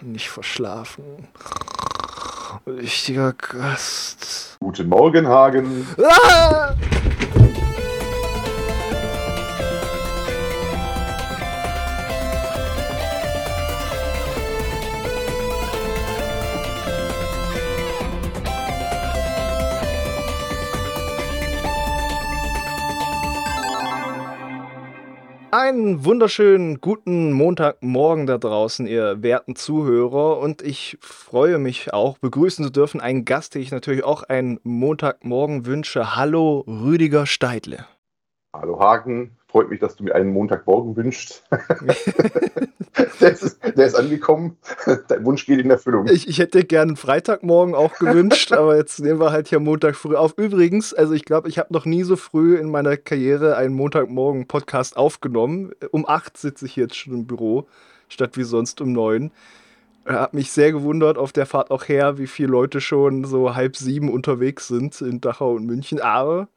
Nicht verschlafen. Wichtiger Gast. Guten Morgen, Hagen. Ah! Einen wunderschönen guten Montagmorgen da draußen, ihr werten Zuhörer. Und ich freue mich auch, begrüßen zu dürfen einen Gast, den ich natürlich auch einen Montagmorgen wünsche. Hallo, Rüdiger Steidle. Hallo Hagen, freut mich, dass du mir einen Montagmorgen wünschst. der, ist, der, ist, angekommen. Dein Wunsch geht in Erfüllung. Ich, ich hätte gerne Freitagmorgen auch gewünscht, aber jetzt nehmen wir halt hier Montag früh auf. Übrigens, also ich glaube, ich habe noch nie so früh in meiner Karriere einen Montagmorgen-Podcast aufgenommen. Um acht sitze ich jetzt schon im Büro, statt wie sonst um neun. Hat mich sehr gewundert auf der Fahrt auch her, wie viele Leute schon so halb sieben unterwegs sind in Dachau und München. Aber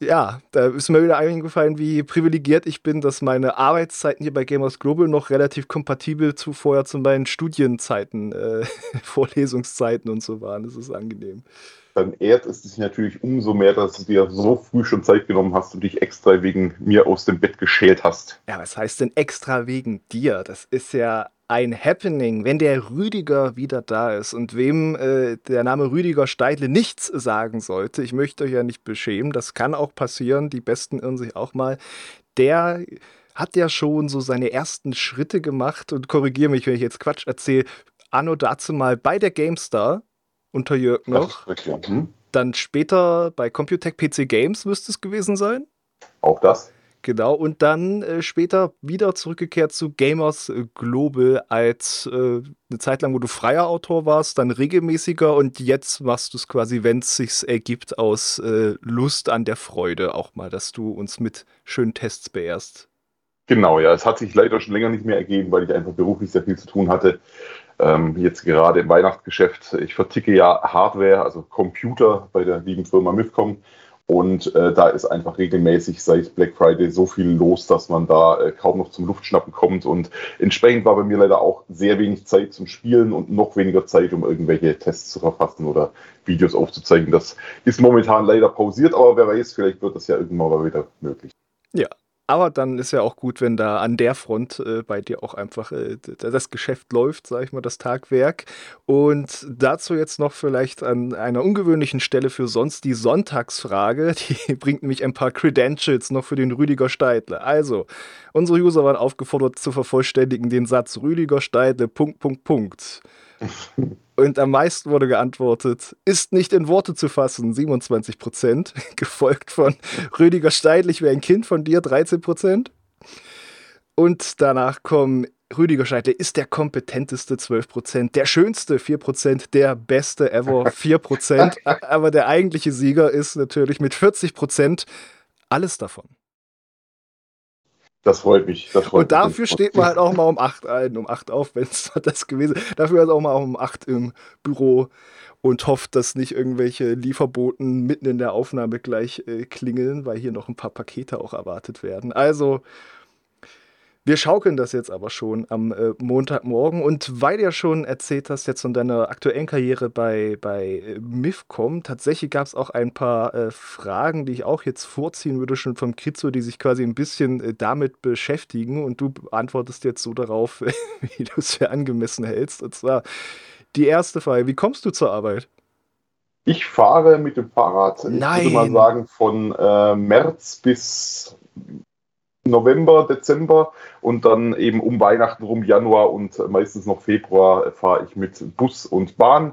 ja, da ist mir wieder eingefallen, wie privilegiert ich bin, dass meine Arbeitszeiten hier bei Gamers Global noch relativ kompatibel zu vorher zu meinen Studienzeiten, äh, Vorlesungszeiten und so waren. Das ist angenehm. Dann ehrt es dich natürlich umso mehr, dass du dir so früh schon Zeit genommen hast und dich extra wegen mir aus dem Bett geschält hast. Ja, was heißt denn extra wegen dir? Das ist ja ein Happening, wenn der Rüdiger wieder da ist und wem äh, der Name Rüdiger Steidle nichts sagen sollte, ich möchte euch ja nicht beschämen, das kann auch passieren, die Besten irren sich auch mal, der hat ja schon so seine ersten Schritte gemacht und korrigiere mich, wenn ich jetzt Quatsch erzähle, anno dazu mal bei der GameStar unter Jörg noch, hm? dann später bei Computec PC Games müsste es gewesen sein. Auch das. Genau, und dann äh, später wieder zurückgekehrt zu Gamers Global als äh, eine Zeit lang, wo du freier Autor warst, dann regelmäßiger und jetzt machst du es quasi, wenn es sich ergibt, aus äh, Lust an der Freude auch mal, dass du uns mit schönen Tests beehrst. Genau, ja, es hat sich leider schon länger nicht mehr ergeben, weil ich einfach beruflich sehr viel zu tun hatte. Ähm, jetzt gerade im Weihnachtsgeschäft. Ich verticke ja Hardware, also Computer bei der lieben Firma Mifcom und äh, da ist einfach regelmäßig seit Black Friday so viel los, dass man da äh, kaum noch zum Luftschnappen kommt. Und entsprechend war bei mir leider auch sehr wenig Zeit zum Spielen und noch weniger Zeit, um irgendwelche Tests zu verfassen oder Videos aufzuzeigen. Das ist momentan leider pausiert, aber wer weiß, vielleicht wird das ja irgendwann mal wieder möglich. Ja, aber dann ist ja auch gut, wenn da an der Front äh, bei dir auch einfach äh, das Geschäft läuft, sag ich mal, das Tagwerk. Und dazu jetzt noch vielleicht an einer ungewöhnlichen Stelle für sonst die Sonntagsfrage. Die bringt nämlich ein paar Credentials noch für den Rüdiger Steidle. Also, unsere User waren aufgefordert zu vervollständigen den Satz Rüdiger Steidle, Punkt, Punkt, Punkt. Und am meisten wurde geantwortet, ist nicht in Worte zu fassen, 27 Prozent, gefolgt von Rüdiger Steidl, ich wäre ein Kind von dir, 13 Prozent. Und danach kommen Rüdiger Scheidle ist der kompetenteste 12%, der schönste 4%, der beste ever 4%. aber der eigentliche Sieger ist natürlich mit 40% alles davon. Das freut mich. Das freut und dafür mich. steht man halt auch mal um 8 ein, um 8 auf, wenn es das gewesen ist. Dafür ist auch mal um 8 im Büro und hofft, dass nicht irgendwelche Lieferboten mitten in der Aufnahme gleich äh, klingeln, weil hier noch ein paar Pakete auch erwartet werden. Also wir schaukeln das jetzt aber schon am äh, Montagmorgen. Und weil du ja schon erzählt hast, jetzt von deiner aktuellen Karriere bei, bei äh, MIFCOM, tatsächlich gab es auch ein paar äh, Fragen, die ich auch jetzt vorziehen würde, schon vom Kritzo, die sich quasi ein bisschen äh, damit beschäftigen. Und du antwortest jetzt so darauf, wie du es für angemessen hältst. Und zwar die erste Frage: Wie kommst du zur Arbeit? Ich fahre mit dem Fahrrad, Nein. ich würde mal sagen, von äh, März bis November, Dezember und dann eben um Weihnachten rum, Januar und meistens noch Februar fahre ich mit Bus und Bahn,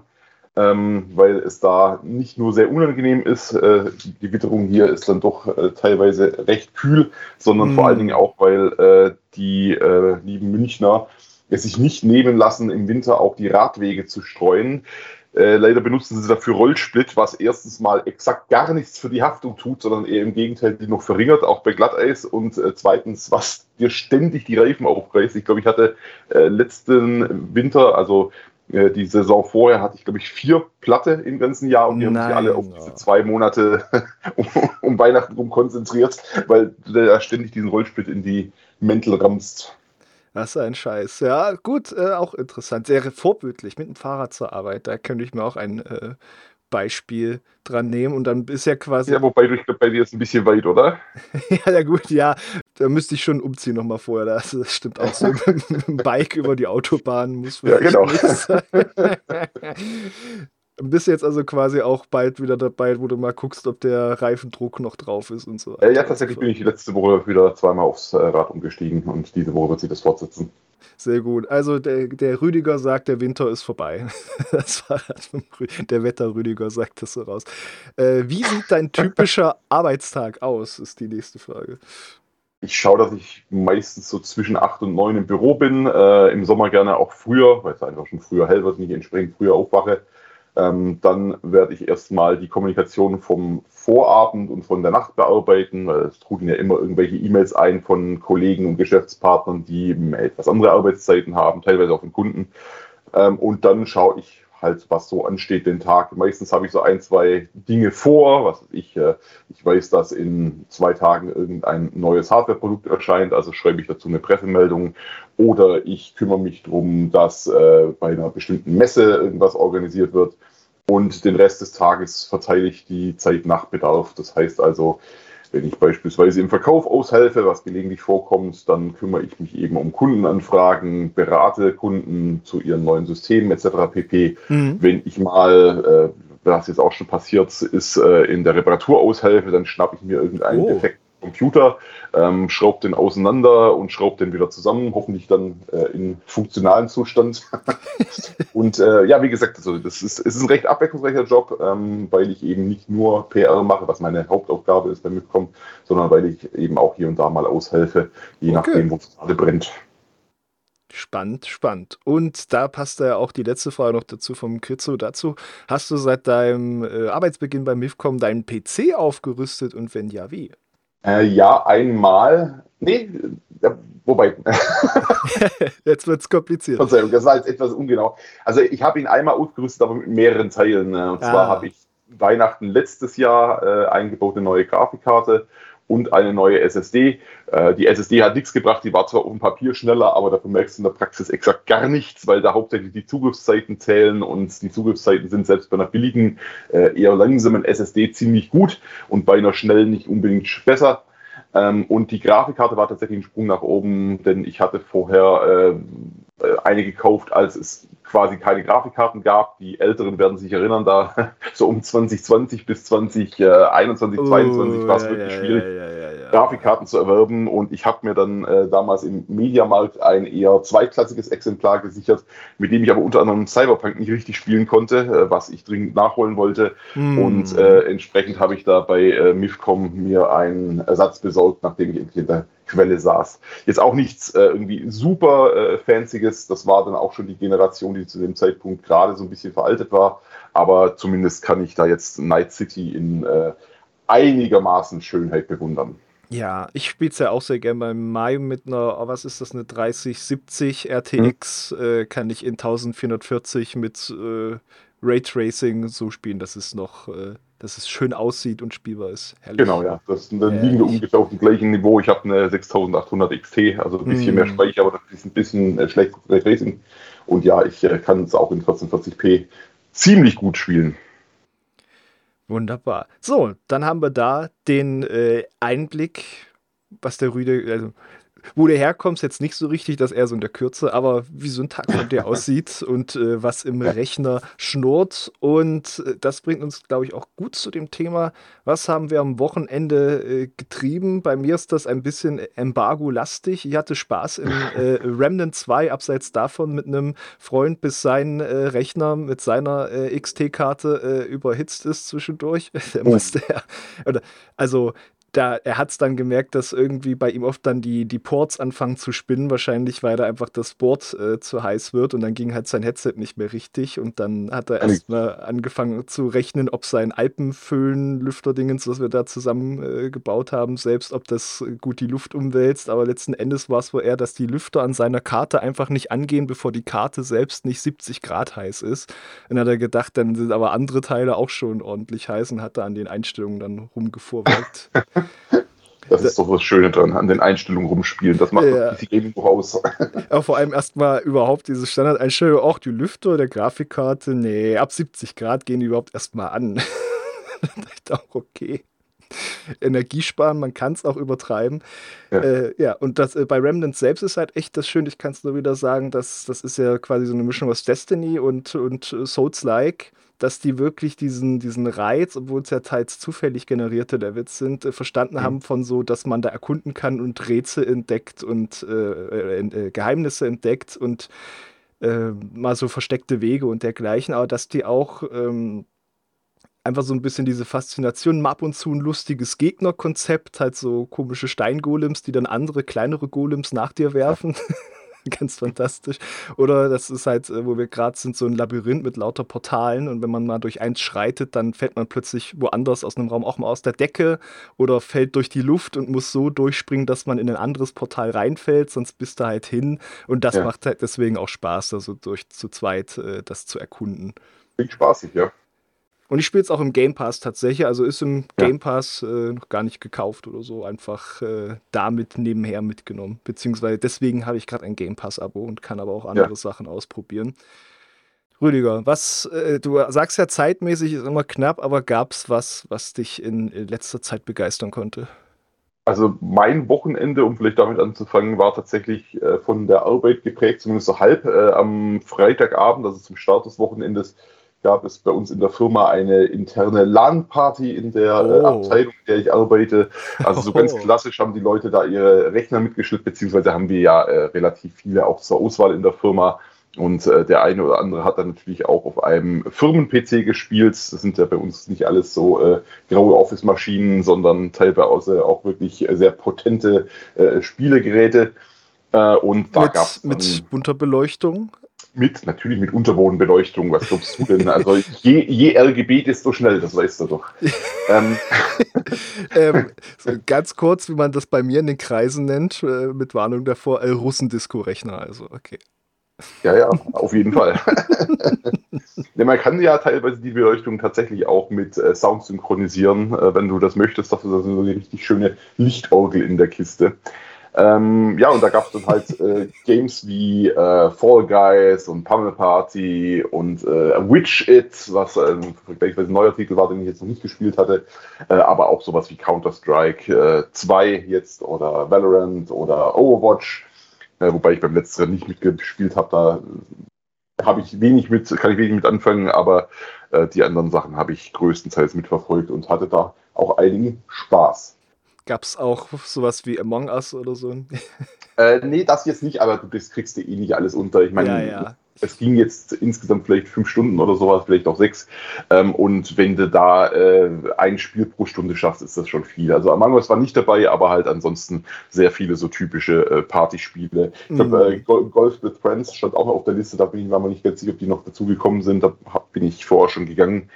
ähm, weil es da nicht nur sehr unangenehm ist, äh, die Witterung hier ist dann doch äh, teilweise recht kühl, sondern mhm. vor allen Dingen auch, weil äh, die äh, lieben Münchner es sich nicht nehmen lassen, im Winter auch die Radwege zu streuen. Äh, leider benutzen sie dafür Rollsplit, was erstens mal exakt gar nichts für die Haftung tut, sondern eher im Gegenteil die noch verringert, auch bei Glatteis. Und äh, zweitens, was dir ständig die Reifen aufreißt. Ich glaube, ich hatte äh, letzten Winter, also äh, die Saison vorher, hatte ich, glaube ich, vier Platte im ganzen Jahr und die haben sich alle auf diese zwei Monate um, um Weihnachten rum konzentriert, weil der ständig diesen Rollsplit in die Mäntel ramst. Was ein Scheiß. Ja, gut, äh, auch interessant. Sehr vorbildlich mit dem Fahrrad zur Arbeit. Da könnte ich mir auch ein äh, Beispiel dran nehmen und dann ist ja quasi. Ja, wobei du, ich glaube, bei dir ist ein bisschen weit, oder? ja, ja, gut, ja. Da müsste ich schon umziehen nochmal vorher. Das, stimmt auch so. mit dem Bike über die Autobahn muss ja, genau. Bist jetzt also quasi auch bald wieder dabei, wo du mal guckst, ob der Reifendruck noch drauf ist und so. Äh, ja, tatsächlich bin ich letzte Woche wieder zweimal aufs äh, Rad umgestiegen und diese Woche wird sich das fortsetzen. Sehr gut. Also der, der Rüdiger sagt, der Winter ist vorbei. Das Fahrrad der Wetter Rüdiger sagt das so raus. Äh, wie sieht dein typischer Arbeitstag aus, ist die nächste Frage. Ich schaue, dass ich meistens so zwischen 8 und 9 im Büro bin. Äh, Im Sommer gerne auch früher, weil es einfach schon früher hell wird und ich entsprechend früher aufwache. Ähm, dann werde ich erstmal die Kommunikation vom Vorabend und von der Nacht bearbeiten, weil es trudeln ja immer irgendwelche E-Mails ein von Kollegen und Geschäftspartnern, die etwas andere Arbeitszeiten haben, teilweise auch von Kunden. Ähm, und dann schaue ich halt, was so ansteht den Tag. Meistens habe ich so ein, zwei Dinge vor. Was ich, äh, ich weiß, dass in zwei Tagen irgendein neues Hardware-Produkt erscheint, also schreibe ich dazu eine Pressemeldung. Oder ich kümmere mich darum, dass äh, bei einer bestimmten Messe irgendwas organisiert wird. Und den Rest des Tages verteile ich die Zeit nach Bedarf. Das heißt also, wenn ich beispielsweise im Verkauf aushelfe, was gelegentlich vorkommt, dann kümmere ich mich eben um Kundenanfragen, berate Kunden zu ihren neuen Systemen etc. pp. Mhm. Wenn ich mal, äh, was jetzt auch schon passiert ist, äh, in der Reparatur aushelfe, dann schnappe ich mir irgendeinen oh. Defekt Computer, ähm, schraubt den auseinander und schraubt den wieder zusammen, hoffentlich dann äh, in funktionalen Zustand. und äh, ja, wie gesagt, also das ist, es ist ein recht abwechslungsreicher Job, ähm, weil ich eben nicht nur PR mache, was meine Hauptaufgabe ist bei Mitcom, sondern weil ich eben auch hier und da mal aushelfe, je okay. nachdem, wo es gerade brennt. Spannend, spannend. Und da passt ja auch die letzte Frage noch dazu vom Kritzo dazu. Hast du seit deinem äh, Arbeitsbeginn beim MIFCOM deinen PC aufgerüstet und wenn ja, wie? Äh, ja, einmal. Nee, wobei. jetzt wird es kompliziert. Verzeihung, das war jetzt etwas ungenau. Also ich habe ihn einmal ausgerüstet, aber mit mehreren Teilen. Äh, und ah. zwar habe ich Weihnachten letztes Jahr äh, eingebaut eine neue Grafikkarte und eine neue SSD. Äh, die SSD hat nichts gebracht, die war zwar auf dem Papier schneller, aber dafür merkst du in der Praxis exakt gar nichts, weil da hauptsächlich die Zugriffszeiten zählen und die Zugriffszeiten sind selbst bei einer billigen, äh, eher langsamen SSD ziemlich gut und bei einer schnellen nicht unbedingt besser. Ähm, und die Grafikkarte war tatsächlich ein Sprung nach oben, denn ich hatte vorher äh, eine gekauft, als es quasi keine Grafikkarten gab. Die Älteren werden sich erinnern, da so um 2020 bis 2021, uh, 2022 war es ja, wirklich ja, schwierig, ja, Grafikkarten zu erwerben. Und ich habe mir dann äh, damals im Mediamarkt ein eher zweitklassiges Exemplar gesichert, mit dem ich aber unter anderem Cyberpunk nicht richtig spielen konnte, äh, was ich dringend nachholen wollte. Mm. Und äh, entsprechend habe ich da bei äh, MIFCOM mir einen Ersatz besorgt, nachdem ich in der Quelle saß. Jetzt auch nichts äh, irgendwie super äh, Fancyes, das war dann auch schon die Generation, die zu dem Zeitpunkt gerade so ein bisschen veraltet war, aber zumindest kann ich da jetzt Night City in äh, einigermaßen Schönheit bewundern. Ja, ich spiele es ja auch sehr gerne beim Mai mit einer, oh, was ist das, eine 3070 RTX, hm. äh, kann ich in 1440 mit äh, Raytracing so spielen, dass es noch äh, dass es schön aussieht und spielbar ist. Herrlich. Genau, ja. Das, dann liegen wir ungefähr auf dem gleichen Niveau. Ich habe eine 6800 XT, also ein bisschen mm. mehr Speicher, aber das ist ein bisschen äh, schlecht Racing. Und ja, ich äh, kann es auch in 1440p ziemlich gut spielen. Wunderbar. So, dann haben wir da den äh, Einblick, was der Rüde, also wo du herkommst, jetzt nicht so richtig, dass er so in der Kürze, aber wie so ein Tag von dir aussieht und äh, was im Rechner schnurrt. Und äh, das bringt uns, glaube ich, auch gut zu dem Thema, was haben wir am Wochenende äh, getrieben. Bei mir ist das ein bisschen Embargo-lastig. Ich hatte Spaß im äh, Remnant 2, abseits davon mit einem Freund, bis sein äh, Rechner mit seiner äh, XT-Karte überhitzt ist zwischendurch. Der oh. musste ja, oder, also da, er hat es dann gemerkt, dass irgendwie bei ihm oft dann die, die Ports anfangen zu spinnen, wahrscheinlich, weil da einfach das Board äh, zu heiß wird und dann ging halt sein Headset nicht mehr richtig und dann hat er erstmal angefangen zu rechnen, ob sein Alpenföhn-Lüfterdingens, was wir da zusammen äh, gebaut haben, selbst ob das gut die Luft umwälzt, aber letzten Endes war es wohl eher, dass die Lüfter an seiner Karte einfach nicht angehen, bevor die Karte selbst nicht 70 Grad heiß ist. Dann hat er gedacht, dann sind aber andere Teile auch schon ordentlich heiß und hat da an den Einstellungen dann rumgefuhrwerkt. Das ist doch das Schöne dran, an den Einstellungen rumspielen. Das macht ja. PC Gaming doch aus. Ja, vor allem erstmal überhaupt diese Standardeinstellung, auch die Lüfter der Grafikkarte, nee, ab 70 Grad gehen die überhaupt erstmal an. ich dachte, okay. Energiesparen, man kann es auch übertreiben. Ja, äh, ja und das äh, bei Remnant selbst ist halt echt das Schöne, ich kann es nur wieder sagen, dass das ist ja quasi so eine Mischung aus Destiny und, und Souls-like dass die wirklich diesen, diesen Reiz, obwohl es ja teils zufällig generierte Levels sind, äh, verstanden mhm. haben von so, dass man da erkunden kann und Rätsel entdeckt und äh, äh, Geheimnisse entdeckt und äh, mal so versteckte Wege und dergleichen, aber dass die auch ähm, einfach so ein bisschen diese Faszination, mal ab und zu ein lustiges Gegnerkonzept, halt so komische Steingolems, die dann andere kleinere Golems nach dir werfen. ganz fantastisch. Oder das ist halt, äh, wo wir gerade sind, so ein Labyrinth mit lauter Portalen und wenn man mal durch eins schreitet, dann fällt man plötzlich woanders aus einem Raum auch mal aus der Decke oder fällt durch die Luft und muss so durchspringen, dass man in ein anderes Portal reinfällt, sonst bist du halt hin. Und das ja. macht halt deswegen auch Spaß, also durch zu zweit äh, das zu erkunden. Klingt spaßig, ja. Und ich spiele es auch im Game Pass tatsächlich. Also ist im ja. Game Pass äh, noch gar nicht gekauft oder so. Einfach äh, damit nebenher mitgenommen. Beziehungsweise deswegen habe ich gerade ein Game Pass-Abo und kann aber auch andere ja. Sachen ausprobieren. Rüdiger, was, äh, du sagst ja zeitmäßig ist immer knapp, aber gab es was, was dich in letzter Zeit begeistern konnte? Also mein Wochenende, um vielleicht damit anzufangen, war tatsächlich äh, von der Arbeit geprägt, zumindest so halb. Äh, am Freitagabend, also zum Start des Wochenendes, gab es bei uns in der Firma eine interne LAN-Party in der äh, oh. äh, Abteilung, in der ich arbeite. Also so ganz klassisch haben die Leute da ihre Rechner mitgeschleppt, beziehungsweise haben wir ja äh, relativ viele auch zur Auswahl in der Firma. Und äh, der eine oder andere hat dann natürlich auch auf einem Firmen-PC gespielt. Das sind ja bei uns nicht alles so äh, graue Office-Maschinen, sondern teilweise auch wirklich sehr potente äh, Spielegeräte. Äh, und da gab es. Mit bunter Beleuchtung? Mit, natürlich mit Unterbodenbeleuchtung. Was glaubst du denn? Also je, je RGB, desto schnell, das weißt du doch. ähm. ähm, ganz kurz, wie man das bei mir in den Kreisen nennt, äh, mit Warnung davor, äh, Russendisco-Rechner, also okay. Ja, ja, auf jeden Fall. ja, man kann ja teilweise die Beleuchtung tatsächlich auch mit äh, Sound synchronisieren. Äh, wenn du das möchtest, hast du so eine richtig schöne Lichtorgel in der Kiste. Ähm, ja, und da gab es dann halt äh, Games wie äh, Fall Guys und Pummel Party und äh, Witch It, was äh, ein neuer Titel war, den ich jetzt noch nicht gespielt hatte, äh, aber auch sowas wie Counter-Strike 2 äh, jetzt oder Valorant oder Overwatch, äh, wobei ich beim letzteren nicht mitgespielt habe, da habe ich wenig mit, kann ich wenig mit anfangen, aber die anderen Sachen habe ich größtenteils mitverfolgt und hatte da auch einigen Spaß. Gab es auch sowas wie Among Us oder so? Äh, nee, das jetzt nicht, aber du das kriegst du eh nicht alles unter. Ich meine, ja, ja. es ging jetzt insgesamt vielleicht fünf Stunden oder sowas, vielleicht auch sechs. Ähm, und wenn du da äh, ein Spiel pro Stunde schaffst, ist das schon viel. Also Among Us war nicht dabei, aber halt ansonsten sehr viele so typische äh, Partyspiele. Ich mhm. glaube, äh, Golf with Friends stand auch auf der Liste, da bin ich mir nicht ganz sicher, ob die noch dazugekommen sind. Da bin ich vorher schon gegangen.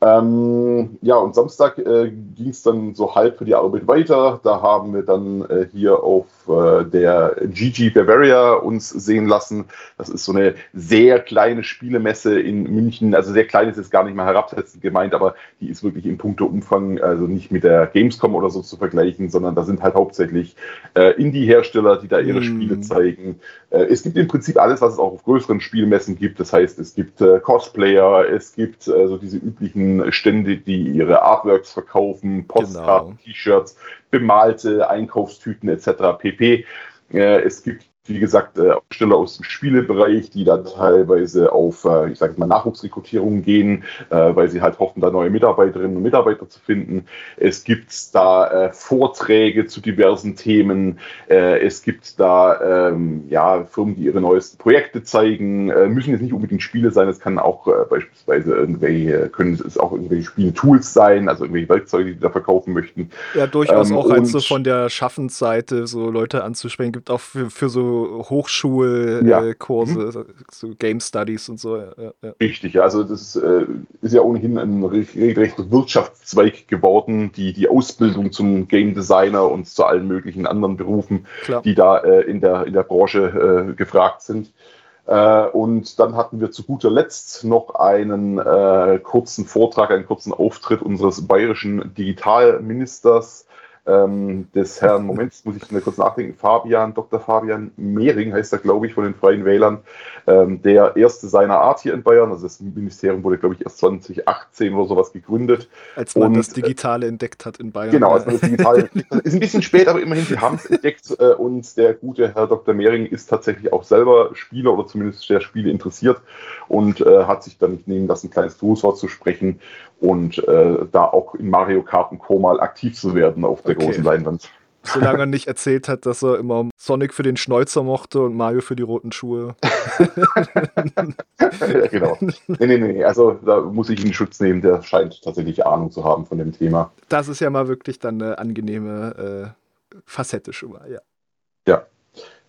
Ähm, ja, und Samstag äh, ging es dann so halb für die Arbeit weiter. Da haben wir dann äh, hier auf äh, der GG Bavaria uns sehen lassen. Das ist so eine sehr kleine Spielemesse in München. Also sehr klein ist es gar nicht mal herabsetzend gemeint, aber die ist wirklich im Punkto Umfang, also nicht mit der Gamescom oder so zu vergleichen, sondern da sind halt hauptsächlich äh, Indie-Hersteller, die da ihre mm. Spiele zeigen. Äh, es gibt im Prinzip alles, was es auch auf größeren Spielmessen gibt. Das heißt, es gibt äh, Cosplayer, es gibt so diese üblichen Stände, die ihre Artworks verkaufen, Postkarten, genau. T-Shirts, bemalte Einkaufstüten etc. pp. Äh, es gibt wie gesagt, äh, Aussteller aus dem Spielebereich, die dann teilweise auf, äh, ich sage mal, Nachwuchsrekrutierung gehen, äh, weil sie halt hoffen, da neue Mitarbeiterinnen und Mitarbeiter zu finden. Es gibt da Vorträge zu diversen Themen. es gibt da ähm, ja, Firmen, die ihre neuesten Projekte zeigen. müssen jetzt nicht unbedingt Spiele sein, es kann auch beispielsweise irgendwelche, können es auch irgendwelche Spiele-Tools sein, also irgendwelche Werkzeuge, die da verkaufen möchten. Ja, durchaus ähm, auch halt so von der Schaffensseite so Leute anzusprechen, gibt auch für, für so Hochschulkurse, ja. mhm. so Game Studies und so. Ja, ja. Richtig, also das äh, ist ja ohnehin ein regelrechter Wirtschaftszweig geworden, die, die Ausbildung zum Game Designer und zu allen möglichen anderen Berufen, Klar. die da äh, in, der, in der Branche äh, gefragt sind. Äh, und dann hatten wir zu guter Letzt noch einen äh, kurzen Vortrag, einen kurzen Auftritt unseres bayerischen Digitalministers ähm, des Herrn, Moment, muss ich mir kurz nachdenken, Fabian, Dr. Fabian Mehring heißt er, glaube ich, von den Freien Wählern, ähm, der erste seiner Art hier in Bayern. Also das Ministerium wurde, glaube ich, erst 2018 oder sowas gegründet. Als man und, das Digitale äh, entdeckt hat in Bayern. Genau, als man das Digitale ist ein bisschen spät, aber immerhin, sie haben es entdeckt äh, und der gute Herr Dr. Mehring ist tatsächlich auch selber Spieler oder zumindest der Spiele interessiert und äh, hat sich dann nicht nehmen lassen, ein kleines Grußwort zu sprechen und äh, da auch in Mario Kart und Co. mal aktiv zu werden auf der okay. großen Leinwand. Solange er nicht erzählt hat, dass er immer Sonic für den Schnäuzer mochte und Mario für die roten Schuhe. ja, genau. Nee, nee, nee. Also da muss ich ihn Schutz nehmen. Der scheint tatsächlich Ahnung zu haben von dem Thema. Das ist ja mal wirklich dann eine angenehme äh, Facette schon mal, ja. Ja.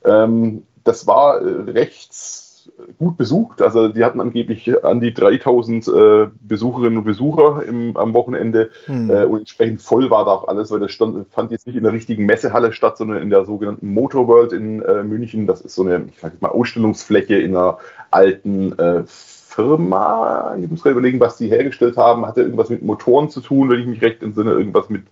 Ähm, das war äh, rechts gut besucht. Also die hatten angeblich an die 3000 äh, Besucherinnen und Besucher im, am Wochenende hm. äh, und entsprechend voll war da auch alles, weil das stand, fand jetzt nicht in der richtigen Messehalle statt, sondern in der sogenannten Motor World in äh, München. Das ist so eine, ich sag mal, Ausstellungsfläche in einer alten äh, Firma. Ich muss gerade überlegen, was die hergestellt haben. Hatte irgendwas mit Motoren zu tun, wenn ich mich recht entsinne, irgendwas mit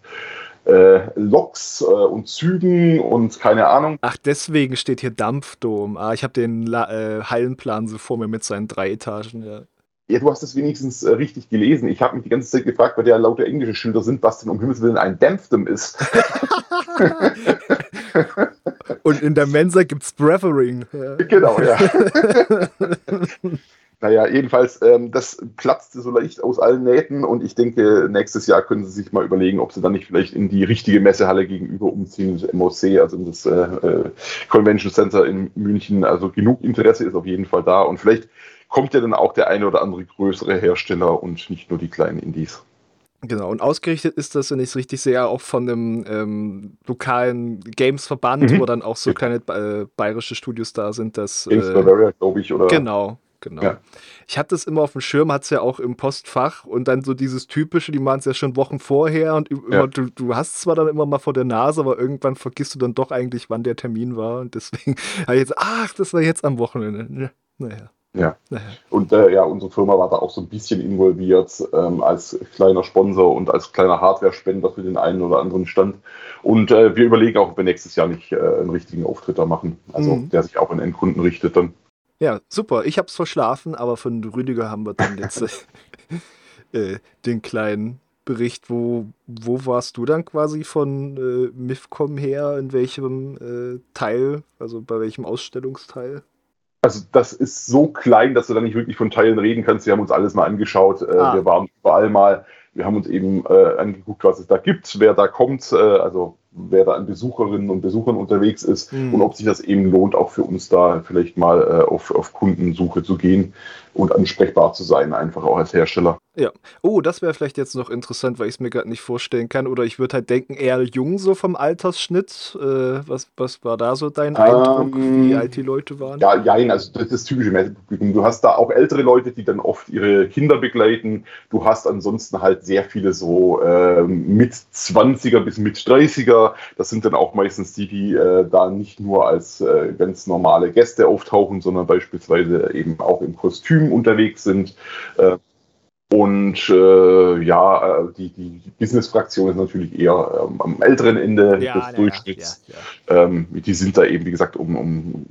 äh, Loks äh, und Zügen und keine Ahnung. Ach, deswegen steht hier Dampfdom. Ah, ich habe den La äh, Hallenplan so vor mir mit seinen drei Etagen, ja. Ja, du hast es wenigstens äh, richtig gelesen. Ich habe mich die ganze Zeit gefragt, weil ja lauter englische Schilder sind, was denn um Himmels Willen ein Dampfdom ist. und in der Mensa gibt's Brevering. Ja. Genau, ja. Naja, jedenfalls, ähm, das platzte so leicht aus allen Nähten und ich denke, nächstes Jahr können sie sich mal überlegen, ob sie dann nicht vielleicht in die richtige Messehalle gegenüber umziehen, das MOC, also in das äh, äh, Convention Center in München. Also genug Interesse ist auf jeden Fall da und vielleicht kommt ja dann auch der eine oder andere größere Hersteller und nicht nur die kleinen Indies. Genau, und ausgerichtet ist das, wenn ich es richtig sehe, auch von einem ähm, lokalen Games-Verband, mhm. wo dann auch so kleine äh, bayerische Studios da sind. Das, Games äh, Bavaria, glaube ich, oder? Genau, genau. Ja. Ich hatte es immer auf dem Schirm, hat es ja auch im Postfach und dann so dieses typische, die machen es ja schon Wochen vorher und immer, ja. du, du hast zwar dann immer mal vor der Nase, aber irgendwann vergisst du dann doch eigentlich, wann der Termin war und deswegen habe ich jetzt, ach, das war jetzt am Wochenende. Naja. Ja. Und äh, ja, unsere Firma war da auch so ein bisschen involviert ähm, als kleiner Sponsor und als kleiner Hardware-Spender für den einen oder anderen Stand. Und äh, wir überlegen auch, ob wir nächstes Jahr nicht äh, einen richtigen Auftritt da machen. Also mhm. der sich auch an Endkunden richtet dann. Ja, super. Ich habe es verschlafen, aber von Rüdiger haben wir dann jetzt äh, den kleinen Bericht. Wo, wo warst du dann quasi von äh, MIFCOM her? In welchem äh, Teil? Also bei welchem Ausstellungsteil? Also das ist so klein, dass du da nicht wirklich von Teilen reden kannst. Wir haben uns alles mal angeschaut. Äh, ah. Wir waren überall mal. Wir haben uns eben äh, angeguckt, was es da gibt, wer da kommt. Äh, also wer da an Besucherinnen und Besuchern unterwegs ist mhm. und ob sich das eben lohnt, auch für uns da vielleicht mal äh, auf, auf Kundensuche zu gehen und ansprechbar zu sein, einfach auch als Hersteller. Ja. Oh, das wäre vielleicht jetzt noch interessant, weil ich es mir gerade nicht vorstellen kann. Oder ich würde halt denken, eher jung so vom Altersschnitt. Äh, was, was war da so dein Eindruck, ähm, wie alt die Leute waren? Ja, ja, also das ist das typische Messepublikum. Du hast da auch ältere Leute, die dann oft ihre Kinder begleiten. Du hast ansonsten halt sehr viele so äh, mit 20er bis mit 30er. Das sind dann auch meistens die, die äh, da nicht nur als äh, ganz normale Gäste auftauchen, sondern beispielsweise eben auch im Kostüm unterwegs sind. Äh, und äh, ja, äh, die, die Business-Fraktion ist natürlich eher ähm, am älteren Ende ja, des Durchschnitts. Ja, ja, ähm, die sind da eben, wie gesagt, um, um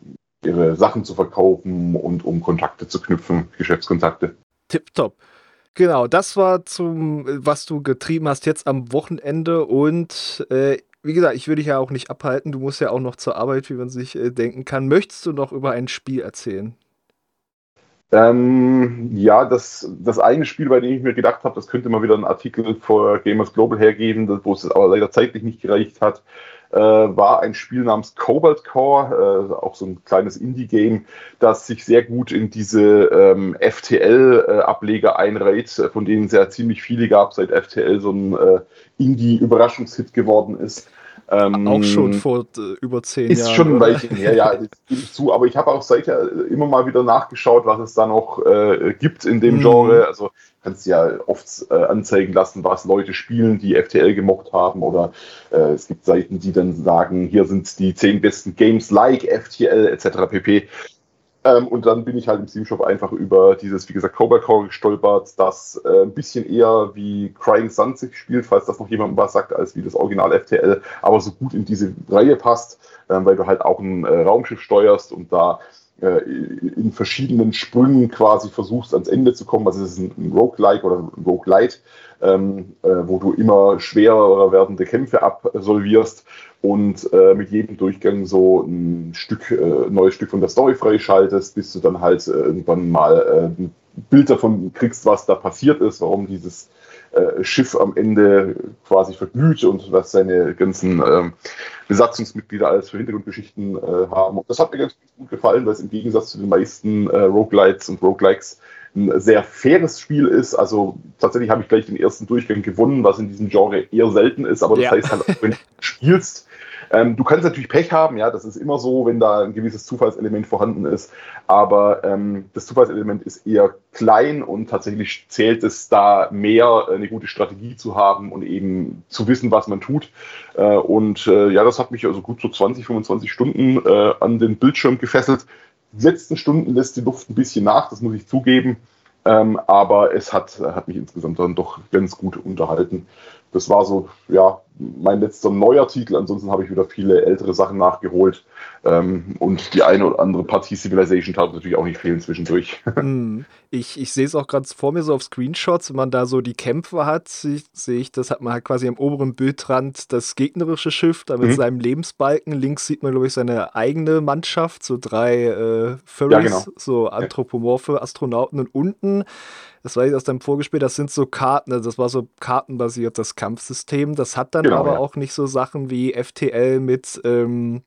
ihre Sachen zu verkaufen und um Kontakte zu knüpfen, Geschäftskontakte. Tipptopp. Genau, das war zum, was du getrieben hast jetzt am Wochenende und äh, wie gesagt, ich würde dich ja auch nicht abhalten. Du musst ja auch noch zur Arbeit, wie man sich äh, denken kann. Möchtest du noch über ein Spiel erzählen? Ähm, ja, das, das eine Spiel, bei dem ich mir gedacht habe, das könnte mal wieder ein Artikel vor Gamers Global hergeben, wo es aber leider zeitlich nicht gereicht hat, äh, war ein Spiel namens Cobalt Core, äh, auch so ein kleines Indie-Game, das sich sehr gut in diese ähm, FTL-Ableger äh, einreiht, von denen es ja ziemlich viele gab, seit FTL so ein äh, Indie-Überraschungshit geworden ist. Ähm, auch schon vor äh, über zehn ist Jahren. Ist schon ein Weilchen her, ja, das gebe ich zu. Aber ich habe auch seither immer mal wieder nachgeschaut, was es da noch äh, gibt in dem mhm. Genre. Also kannst du ja oft äh, anzeigen lassen, was Leute spielen, die FTL gemocht haben. Oder äh, es gibt Seiten, die dann sagen, hier sind die zehn besten Games like FTL etc. pp. Ähm, und dann bin ich halt im Steam Shop einfach über dieses, wie gesagt, Cobra Core gestolpert, das äh, ein bisschen eher wie Crying Sun sich spielt, falls das noch jemandem was sagt, als wie das Original FTL, aber so gut in diese Reihe passt, äh, weil du halt auch ein äh, Raumschiff steuerst und da äh, in verschiedenen Sprüngen quasi versuchst ans Ende zu kommen. Also es ist ein, Roguelike oder ein Roguelite, ähm, äh, wo du immer schwerer werdende Kämpfe absolvierst und äh, mit jedem Durchgang so ein Stück, äh, neues Stück von der Story freischaltest, bis du dann halt äh, irgendwann mal äh, ein Bild davon kriegst, was da passiert ist, warum dieses äh, Schiff am Ende quasi verglüht und was seine ganzen ähm, Besatzungsmitglieder alles für Hintergrundgeschichten haben. Und das hat mir ganz gut gefallen, weil es im Gegensatz zu den meisten Roguelites und Roguelikes ein sehr faires Spiel ist. Also tatsächlich habe ich gleich den ersten Durchgang gewonnen, was in diesem Genre eher selten ist, aber das ja. heißt halt, wenn du spielst, ähm, du kannst natürlich Pech haben, ja, das ist immer so, wenn da ein gewisses Zufallselement vorhanden ist, aber ähm, das Zufallselement ist eher klein und tatsächlich zählt es da mehr, eine gute Strategie zu haben und eben zu wissen, was man tut. Äh, und äh, ja, das hat mich also gut so 20, 25 Stunden äh, an den Bildschirm gefesselt. Die letzten Stunden lässt die Luft ein bisschen nach, das muss ich zugeben. Ähm, aber es hat, hat mich insgesamt dann doch ganz gut unterhalten das war so, ja, mein letzter neuer Titel. Ansonsten habe ich wieder viele ältere Sachen nachgeholt. Ähm, und die eine oder andere Partie Civilization tat natürlich auch nicht fehlen zwischendurch. Hm. Ich, ich sehe es auch gerade vor mir so auf Screenshots, wenn man da so die Kämpfe hat, sehe ich, das hat man halt quasi am oberen Bildrand das gegnerische Schiff, da mit mhm. seinem Lebensbalken. Links sieht man, glaube ich, seine eigene Mannschaft, so drei äh, Furries, ja, genau. so anthropomorphe Astronauten und unten das weiß ich aus deinem Vorgespiel, das sind so Karten, also das war so kartenbasiertes Kampfsystem. Das hat dann genau, aber ja. auch nicht so Sachen wie FTL mit, ähm,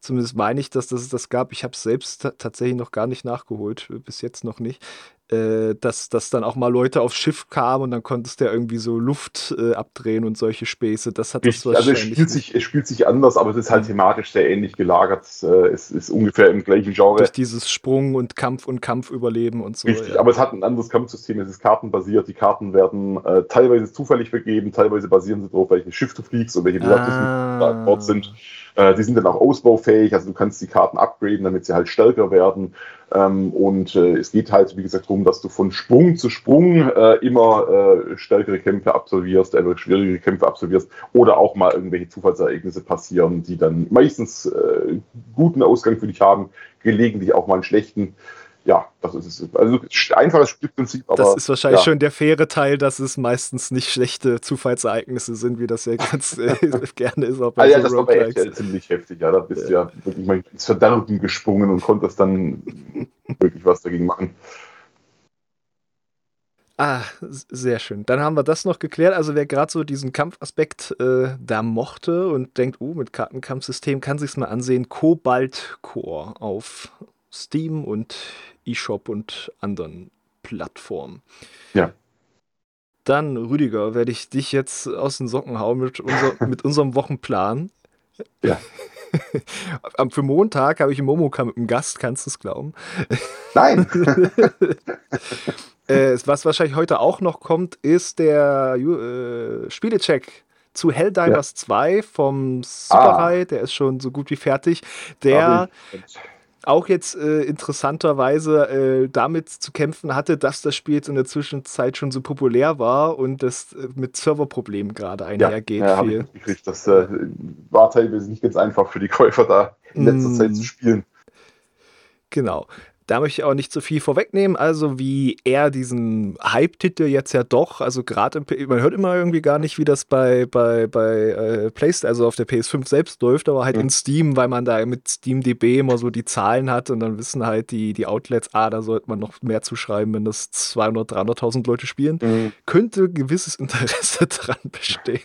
zumindest meine ich, dass das das gab. Ich habe es selbst tatsächlich noch gar nicht nachgeholt, bis jetzt noch nicht äh, dass, dass dann auch mal Leute aufs Schiff kamen und dann konntest du ja irgendwie so Luft äh, abdrehen und solche Späße. Das hat das Also es spielt, sich, es spielt sich anders, aber es ist halt thematisch sehr ähnlich gelagert. Äh, es ist ungefähr im gleichen Genre. Durch dieses Sprung und Kampf und Kampf überleben und so. Richtig, ja. aber es hat ein anderes Kampfsystem, es ist kartenbasiert. Die Karten werden äh, teilweise zufällig vergeben, teilweise basieren sie darauf, welches Schiff du fliegst und welche Besatzungsmitglieder ah. an Bord sind. Die sind dann auch ausbaufähig, also du kannst die Karten upgraden, damit sie halt stärker werden. Ähm, und äh, es geht halt, wie gesagt, darum, dass du von Sprung zu Sprung äh, immer äh, stärkere Kämpfe absolvierst, äh, schwierigere Kämpfe absolvierst oder auch mal irgendwelche Zufallsereignisse passieren, die dann meistens äh, guten Ausgang für dich haben, gelegentlich auch mal einen schlechten ja, das ist es. Also einfaches Spielprinzip, aber. Das ist wahrscheinlich ja. schon der faire Teil, dass es meistens nicht schlechte Zufallsereignisse sind, wie das ja ganz äh, gerne ist. Auch bei ah, ja, das war bei RTL ziemlich heftig, ja. Da bist ja. du ja wirklich mal ins Verderben gesprungen und konntest dann wirklich was dagegen machen. Ah, sehr schön. Dann haben wir das noch geklärt. Also wer gerade so diesen Kampfaspekt äh, da mochte und denkt, uh, mit Kartenkampfsystem kann sich's mal ansehen. Cobalt Core auf Steam und eShop und anderen Plattformen. Ja. Dann, Rüdiger, werde ich dich jetzt aus den Socken hauen mit, unser, mit unserem Wochenplan. Ja. Für Montag habe ich einen Momoka mit einem Gast, kannst du es glauben? Nein. äh, was wahrscheinlich heute auch noch kommt, ist der äh, Spielecheck zu Helldivers ja. 2 vom Superhigh. Ah. Der ist schon so gut wie fertig. Der auch jetzt äh, interessanterweise äh, damit zu kämpfen hatte, dass das Spiel jetzt in der Zwischenzeit schon so populär war und das äh, mit Serverproblemen gerade einhergeht. Ja, ja ich Das äh, war teilweise nicht ganz einfach für die Käufer da in letzter mm. Zeit zu spielen. Genau. Da möchte ich auch nicht zu viel vorwegnehmen. Also, wie er diesen Hype-Titel jetzt ja doch, also gerade man hört immer irgendwie gar nicht, wie das bei, bei, bei äh, PlayStation, also auf der PS5 selbst läuft, aber halt mhm. in Steam, weil man da mit SteamDB immer so die Zahlen hat und dann wissen halt die, die Outlets, ah, da sollte man noch mehr zuschreiben, wenn das 200, 300.000 Leute spielen. Mhm. Könnte gewisses Interesse dran bestehen.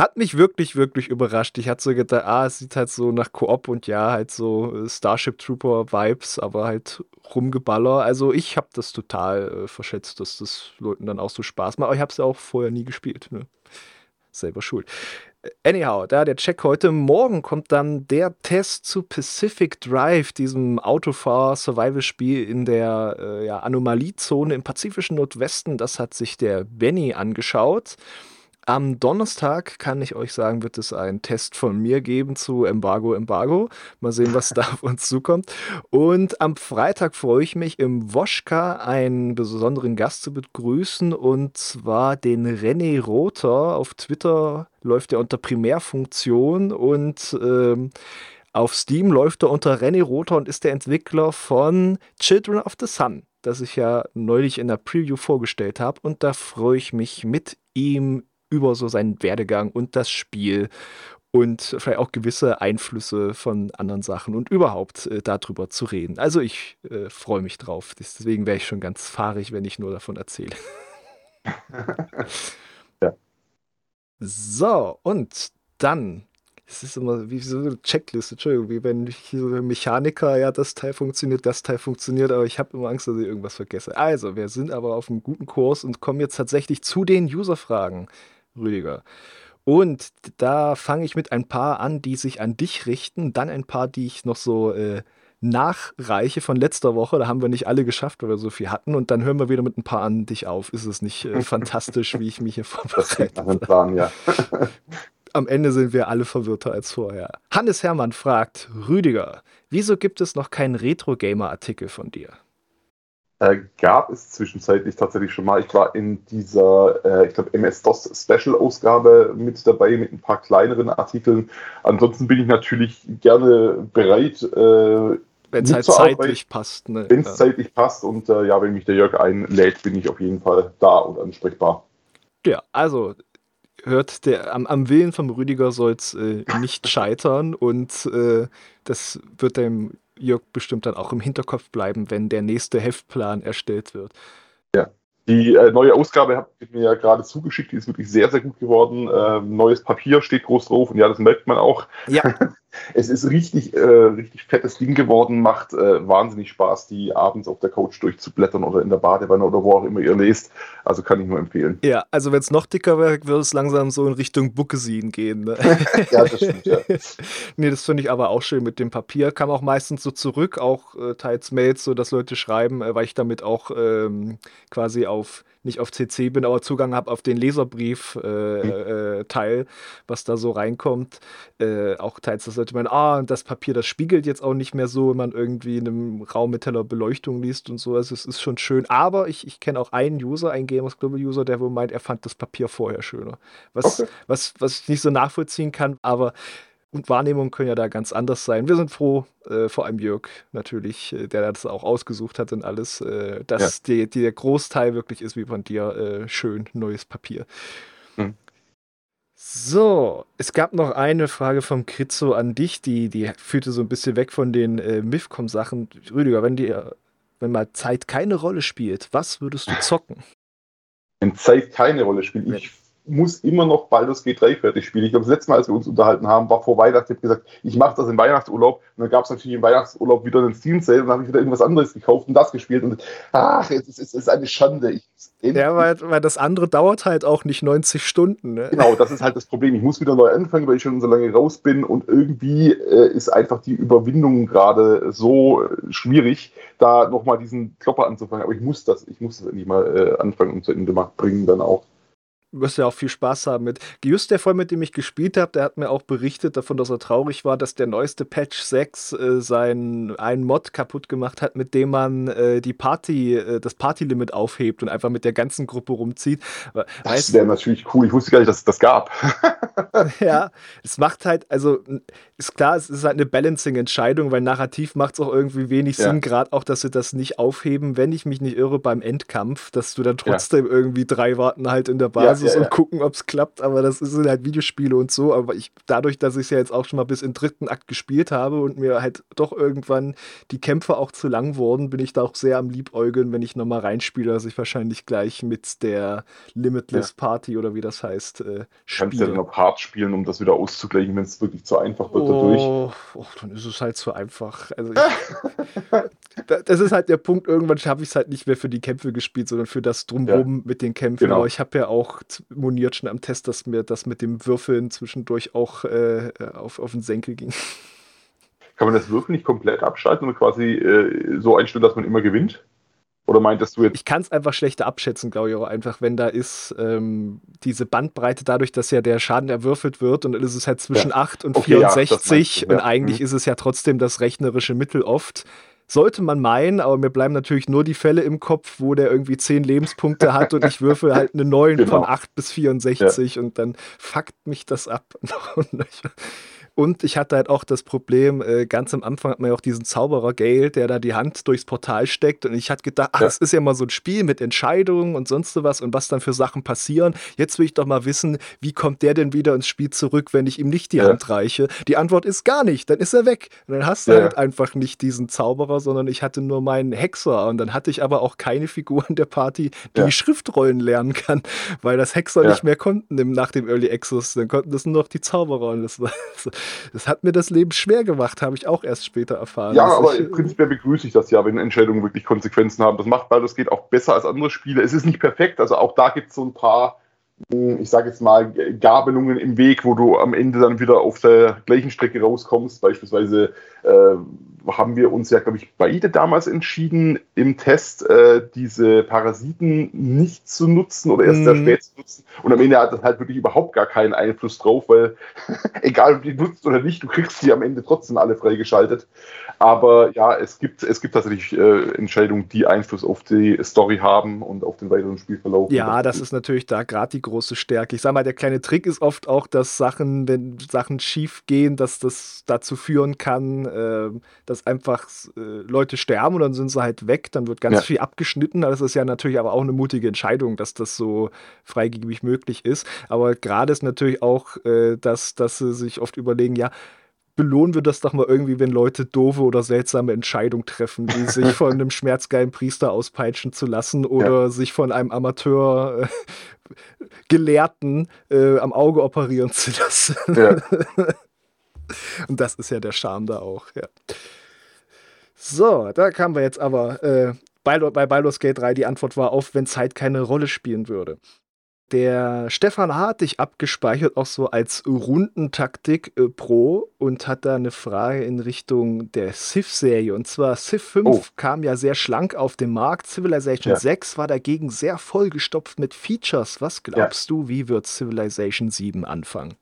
Hat mich wirklich, wirklich überrascht. Ich hatte so gedacht, ah, es sieht halt so nach Koop und ja, halt so äh, Starship Trooper Vibes, aber halt rumgeballer. Also ich habe das total äh, verschätzt, dass das Leuten dann auch so Spaß macht. Aber ich habe es ja auch vorher nie gespielt. Ne? Selber schuld. Anyhow, da der Check heute. Morgen kommt dann der Test zu Pacific Drive, diesem Autofahr-Survival-Spiel in der äh, ja, Anomaliezone im pazifischen Nordwesten. Das hat sich der Benny angeschaut. Am Donnerstag kann ich euch sagen, wird es einen Test von mir geben zu Embargo Embargo. Mal sehen, was da auf uns zukommt. Und am Freitag freue ich mich im Woschka einen besonderen Gast zu begrüßen und zwar den René Rother. Auf Twitter läuft er unter Primärfunktion und ähm, auf Steam läuft er unter René Rother und ist der Entwickler von Children of the Sun, das ich ja neulich in der Preview vorgestellt habe. Und da freue ich mich mit ihm über so seinen Werdegang und das Spiel und vielleicht auch gewisse Einflüsse von anderen Sachen und überhaupt äh, darüber zu reden. Also ich äh, freue mich drauf. Deswegen wäre ich schon ganz fahrig, wenn ich nur davon erzähle. ja. So, und dann es ist immer wie so eine Checkliste, Entschuldigung, wie wenn hier so ein Mechaniker, ja, das Teil funktioniert, das Teil funktioniert, aber ich habe immer Angst, dass ich irgendwas vergesse. Also, wir sind aber auf einem guten Kurs und kommen jetzt tatsächlich zu den User-Fragen. Rüdiger. Und da fange ich mit ein paar an, die sich an dich richten, dann ein paar, die ich noch so äh, nachreiche von letzter Woche. Da haben wir nicht alle geschafft, weil wir so viel hatten. Und dann hören wir wieder mit ein paar an dich auf. Ist es nicht äh, fantastisch, wie ich mich hier vorbereite? Das Plan, ja. Am Ende sind wir alle verwirrter als vorher. Hannes Hermann fragt, Rüdiger, wieso gibt es noch keinen Retro-Gamer-Artikel von dir? Äh, gab es zwischenzeitlich tatsächlich schon mal. Ich war in dieser, äh, ich glaube, MS-DOS Special-Ausgabe mit dabei mit ein paar kleineren Artikeln. Ansonsten bin ich natürlich gerne bereit, äh, wenn es halt zeitlich passt. Ne? Wenn es ja. zeitlich passt und äh, ja, wenn mich der Jörg einlädt, bin ich auf jeden Fall da und ansprechbar. Ja, also hört der am, am Willen vom Rüdiger soll es äh, nicht scheitern und äh, das wird dem Jörg bestimmt dann auch im Hinterkopf bleiben, wenn der nächste Heftplan erstellt wird. Ja. Die äh, neue Ausgabe habt ihr mir ja gerade zugeschickt, die ist wirklich sehr, sehr gut geworden. Ähm, neues Papier steht groß drauf und ja, das merkt man auch. Ja. es ist richtig, äh, richtig fettes Ding geworden, macht äh, wahnsinnig Spaß, die abends auf der Couch durchzublättern oder in der Badewanne oder wo auch immer ihr lest. Also kann ich nur empfehlen. Ja, also wenn es noch dicker wäre, würde es langsam so in Richtung Bookesin gehen. Ne? ja, das stimmt, ja. nee, das finde ich aber auch schön mit dem Papier. Kam auch meistens so zurück, auch äh, teils Mails, so dass Leute schreiben, äh, weil ich damit auch ähm, quasi auf nicht auf CC bin, aber Zugang habe auf den Leserbrief-Teil, äh, mhm. was da so reinkommt. Äh, auch teils, dass Leute meinen, ah, das Papier, das spiegelt jetzt auch nicht mehr so, wenn man irgendwie in einem Raum mit heller Beleuchtung liest und so. Also es ist schon schön. Aber ich, ich kenne auch einen User, einen Gamers Global User, der wohl meint, er fand das Papier vorher schöner. Was, okay. was, was ich nicht so nachvollziehen kann, aber und Wahrnehmungen können ja da ganz anders sein. Wir sind froh, äh, vor allem Jörg natürlich, äh, der das auch ausgesucht hat und alles, äh, dass ja. die, die, der Großteil wirklich ist wie von dir äh, schön neues Papier. So, es gab noch eine Frage vom Kritzo an dich, die, die führte so ein bisschen weg von den äh, Mifcom-Sachen. Rüdiger, wenn dir, wenn mal Zeit keine Rolle spielt, was würdest du zocken? Wenn Zeit keine Rolle spielt, ich muss immer noch Baldur's G3 fertig spielen. Ich glaube, das letzte Mal, als wir uns unterhalten haben, war vor Weihnachten. Ich habe gesagt, ich mache das im Weihnachtsurlaub. Und dann gab es natürlich im Weihnachtsurlaub wieder einen Steam Sale und dann habe ich wieder irgendwas anderes gekauft und das gespielt. Und ach, es ist, es ist eine Schande. Ich, ja, weil, weil das andere dauert halt auch nicht 90 Stunden. Ne? Genau, das ist halt das Problem. Ich muss wieder neu anfangen, weil ich schon so lange raus bin und irgendwie äh, ist einfach die Überwindung gerade so äh, schwierig, da nochmal diesen Klopper anzufangen. Aber ich muss das, ich muss das endlich mal äh, anfangen und zu Ende bringen dann auch wirst ja auch viel Spaß haben mit. Just der Freund, mit dem ich gespielt habe, der hat mir auch berichtet davon, dass er traurig war, dass der neueste Patch 6 äh, sein einen Mod kaputt gemacht hat, mit dem man äh, die Party, äh, das Partylimit aufhebt und einfach mit der ganzen Gruppe rumzieht. Das wäre natürlich cool. Ich wusste gar nicht, dass es das gab. ja, es macht halt, also ist klar, es ist halt eine Balancing-Entscheidung, weil narrativ macht es auch irgendwie wenig ja. Sinn, gerade auch, dass sie das nicht aufheben, wenn ich mich nicht irre beim Endkampf, dass du dann trotzdem ja. irgendwie drei Warten halt in der Basis Basis ja, ja, und gucken, ob es klappt. Aber das sind halt Videospiele und so. Aber ich, dadurch, dass ich es ja jetzt auch schon mal bis in dritten Akt gespielt habe und mir halt doch irgendwann die Kämpfe auch zu lang wurden, bin ich da auch sehr am Liebäugeln, wenn ich nochmal reinspiele, dass ich wahrscheinlich gleich mit der Limitless Party oder wie das heißt, äh, spiele. Kannst ja dann noch hart spielen, um das wieder auszugleichen, wenn es wirklich zu einfach wird dadurch. Oh, oh, dann ist es halt zu einfach. Also ich, das ist halt der Punkt, irgendwann habe ich es halt nicht mehr für die Kämpfe gespielt, sondern für das Drumherum ja. mit den Kämpfen. Genau. Aber ich habe ja auch moniert schon am Test, dass mir das mit dem Würfeln zwischendurch auch äh, auf, auf den Senkel ging. Kann man das Würfeln nicht komplett abschalten und quasi äh, so einstellen, dass man immer gewinnt? Oder meintest du jetzt? Ich kann es einfach schlechter abschätzen, glaube ich, auch einfach, wenn da ist ähm, diese Bandbreite dadurch, dass ja der Schaden erwürfelt wird und dann ist es halt zwischen ja. 8 und okay, 64 ja, und eigentlich mhm. ist es ja trotzdem das rechnerische Mittel oft. Sollte man meinen, aber mir bleiben natürlich nur die Fälle im Kopf, wo der irgendwie 10 Lebenspunkte hat und ich würfel halt eine 9 genau. von 8 bis 64 ja. und dann fuckt mich das ab. Und ich hatte halt auch das Problem, äh, ganz am Anfang hat man ja auch diesen Zauberer Gale, der da die Hand durchs Portal steckt. Und ich hatte gedacht, ach, ja. das ist ja mal so ein Spiel mit Entscheidungen und sonst was und was dann für Sachen passieren. Jetzt will ich doch mal wissen, wie kommt der denn wieder ins Spiel zurück, wenn ich ihm nicht die ja. Hand reiche? Die Antwort ist gar nicht, dann ist er weg. Und dann hast du ja. halt einfach nicht diesen Zauberer, sondern ich hatte nur meinen Hexer. Und dann hatte ich aber auch keine Figur in der Party, die, Schriftrollen lernen kann, weil das Hexer nicht mehr konnten nach dem Early Access. Dann konnten das nur noch die Zauberer. Und das war das hat mir das Leben schwer gemacht, habe ich auch erst später erfahren. Ja, aber ich, prinzipiell begrüße ich das ja, wenn Entscheidungen wirklich Konsequenzen haben. Das macht Baldur's geht auch besser als andere Spiele. Es ist nicht perfekt, also auch da gibt es so ein paar ich sage jetzt mal, Gabelungen im Weg, wo du am Ende dann wieder auf der gleichen Strecke rauskommst. Beispielsweise äh, haben wir uns ja, glaube ich, beide damals entschieden, im Test äh, diese Parasiten nicht zu nutzen oder erst mm. sehr mhm. spät zu nutzen. Und am Ende hat das halt wirklich überhaupt gar keinen Einfluss drauf, weil egal ob du die nutzt oder nicht, du kriegst die am Ende trotzdem alle freigeschaltet. Aber ja, es gibt, es gibt tatsächlich äh, Entscheidungen, die Einfluss auf die Story haben und auf den weiteren Spielverlauf. Ja, das ist natürlich da gerade die große Stärke. Ich sag mal, der kleine Trick ist oft auch, dass Sachen, wenn Sachen schief gehen, dass das dazu führen kann, äh, dass einfach äh, Leute sterben und dann sind sie halt weg, dann wird ganz ja. viel abgeschnitten. Das ist ja natürlich aber auch eine mutige Entscheidung, dass das so freigebig möglich ist. Aber gerade ist natürlich auch, äh, dass, dass sie sich oft überlegen, ja, belohnen wir das doch mal irgendwie, wenn Leute doofe oder seltsame Entscheidungen treffen, wie sich von einem schmerzgeilen Priester auspeitschen zu lassen oder ja. sich von einem Amateur äh, Gelehrten äh, am Auge operieren zu lassen. Ja. Und das ist ja der Charme da auch, ja. So, da kamen wir jetzt aber äh, bei, bei Baldur's Gate 3 die Antwort war auf, wenn Zeit keine Rolle spielen würde. Der Stefan hat dich abgespeichert, auch so als Rundentaktik äh, Pro und hat da eine Frage in Richtung der Civ-Serie. Und zwar Civ 5 oh. kam ja sehr schlank auf den Markt. Civilization ja. 6 war dagegen sehr vollgestopft mit Features. Was glaubst ja. du, wie wird Civilization 7 anfangen?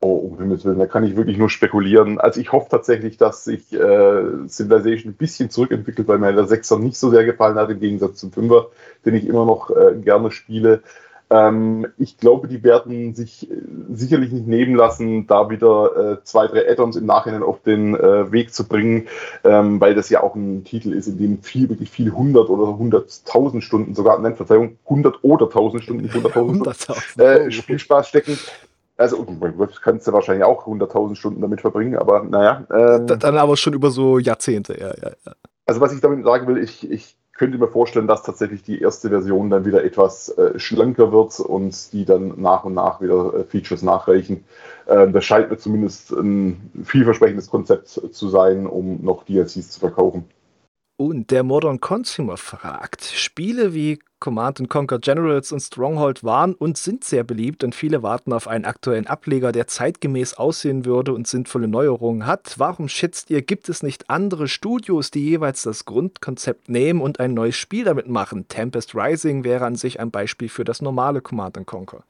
Oh, um Himmels Willen, da kann ich wirklich nur spekulieren. Also ich hoffe tatsächlich, dass sich äh, Civilization ein bisschen zurückentwickelt, weil mir der Sechser nicht so sehr gefallen hat, im Gegensatz zum Fünfer, den ich immer noch äh, gerne spiele. Ähm, ich glaube, die werden sich äh, sicherlich nicht nehmen lassen, da wieder äh, zwei, drei Add-ons im Nachhinein auf den äh, Weg zu bringen, ähm, weil das ja auch ein Titel ist, in dem viel, wirklich viele hundert oder hunderttausend Stunden, sogar, nein, Verzeihung, hundert oder tausend Stunden, hunderttausend Stunden äh, Spielspaß stecken. Also, kannst du wahrscheinlich auch hunderttausend Stunden damit verbringen, aber naja. Ähm, Dann aber schon über so Jahrzehnte, ja, ja, ja. Also, was ich damit sagen will, ich, ich könnte mir vorstellen, dass tatsächlich die erste Version dann wieder etwas äh, schlanker wird und die dann nach und nach wieder äh, Features nachreichen. Äh, das scheint mir zumindest ein vielversprechendes Konzept zu sein, um noch DLCs zu verkaufen. Und der Modern Consumer fragt, Spiele wie Command Conquer Generals und Stronghold waren und sind sehr beliebt und viele warten auf einen aktuellen Ableger, der zeitgemäß aussehen würde und sinnvolle Neuerungen hat. Warum schätzt ihr, gibt es nicht andere Studios, die jeweils das Grundkonzept nehmen und ein neues Spiel damit machen? Tempest Rising wäre an sich ein Beispiel für das normale Command Conquer.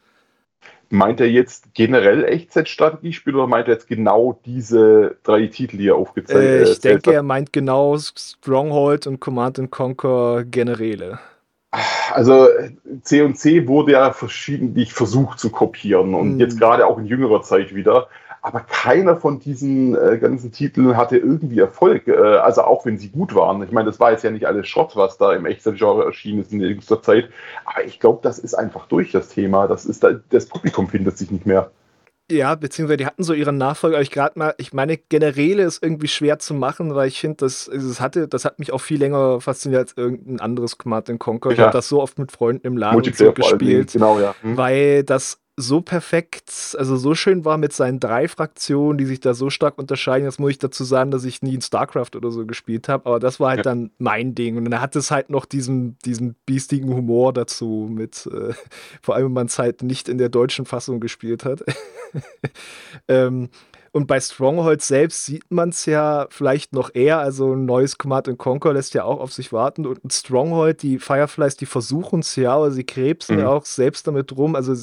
Meint er jetzt generell Echtzeit-Strategiespiele oder meint er jetzt genau diese drei Titel, die er aufgezeigt hat? Äh, ich denke, er meint genau Stronghold und Command Conquer Generäle. Also C&C wurde ja verschiedentlich versucht zu kopieren und mhm. jetzt gerade auch in jüngerer Zeit wieder aber keiner von diesen äh, ganzen Titeln hatte irgendwie Erfolg, äh, also auch wenn sie gut waren. Ich meine, das war jetzt ja nicht alles Schrott, was da im Echtzeit-Genre erschienen ist in jüngster Zeit, aber ich glaube, das ist einfach durch das Thema. Das, ist da, das Publikum findet sich nicht mehr. Ja, beziehungsweise die hatten so ihren Nachfolger, aber ich gerade mal, ich meine, Generäle ist irgendwie schwer zu machen, weil ich finde, das, das hatte, das hat mich auch viel länger fasziniert als irgendein anderes Command Conquer. Ich habe das so oft mit Freunden im Laden so gespielt, genau, ja. Hm. weil das so perfekt, also so schön war mit seinen drei Fraktionen, die sich da so stark unterscheiden. Das muss ich dazu sagen, dass ich nie in StarCraft oder so gespielt habe, aber das war halt ja. dann mein Ding. Und dann hat es halt noch diesen, diesen biestigen Humor dazu, mit, äh, vor allem wenn man es halt nicht in der deutschen Fassung gespielt hat. ähm, Und bei Stronghold selbst sieht man es ja vielleicht noch eher. Also ein neues Command Conquer lässt ja auch auf sich warten. Und Stronghold, die Fireflies, die versuchen es ja, aber sie krebsen mhm. ja auch selbst damit rum. Also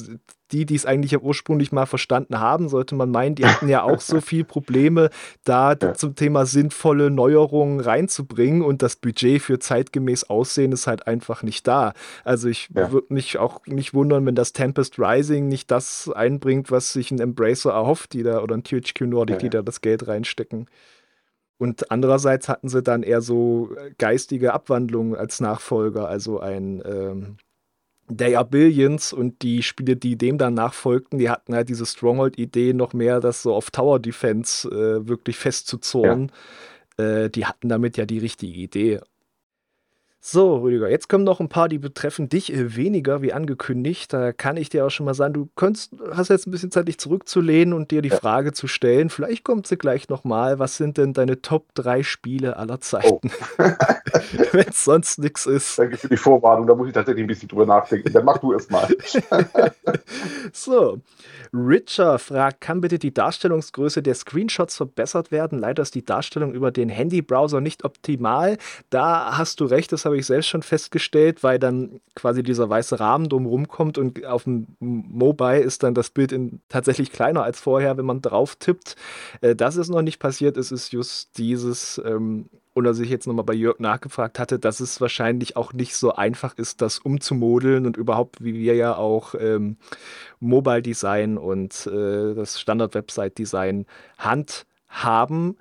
die, die es eigentlich ursprünglich mal verstanden haben, sollte man meinen, die hatten ja auch so viel Probleme, da ja. zum Thema sinnvolle Neuerungen reinzubringen und das Budget für zeitgemäß Aussehen ist halt einfach nicht da. Also ich ja. würde mich auch nicht wundern, wenn das Tempest Rising nicht das einbringt, was sich ein Embracer erhofft, die da oder ein THQ Nordic, ja. die da das Geld reinstecken. Und andererseits hatten sie dann eher so geistige Abwandlungen als Nachfolger, also ein ähm, They Are Billions und die Spiele, die dem dann nachfolgten, die hatten halt diese Stronghold-Idee noch mehr, das so auf Tower Defense äh, wirklich festzuzornen. Ja. Äh, die hatten damit ja die richtige Idee. So, Rüdiger, jetzt kommen noch ein paar, die betreffen dich äh, weniger, wie angekündigt. Da kann ich dir auch schon mal sagen, du könntest, hast jetzt ein bisschen Zeit, dich zurückzulehnen und dir die ja. Frage zu stellen. Vielleicht kommt sie gleich nochmal. Was sind denn deine Top 3 Spiele aller Zeiten? Oh. Wenn es sonst nichts ist. Danke für die Vorwarnung, da muss ich tatsächlich ein bisschen drüber nachdenken. Dann mach du es mal. so, Richer fragt, kann bitte die Darstellungsgröße der Screenshots verbessert werden? Leider ist die Darstellung über den Handybrowser nicht optimal. Da hast du recht, das habe ich selbst schon festgestellt, weil dann quasi dieser weiße Rahmen drumherum kommt und auf dem Mobile ist dann das Bild in, tatsächlich kleiner als vorher, wenn man drauf tippt. Äh, das ist noch nicht passiert. Es ist just dieses ähm, und dass ich jetzt nochmal bei Jörg nachgefragt hatte, dass es wahrscheinlich auch nicht so einfach ist, das umzumodeln und überhaupt, wie wir ja auch ähm, Mobile Design und äh, das Standard-Website Design handhaben,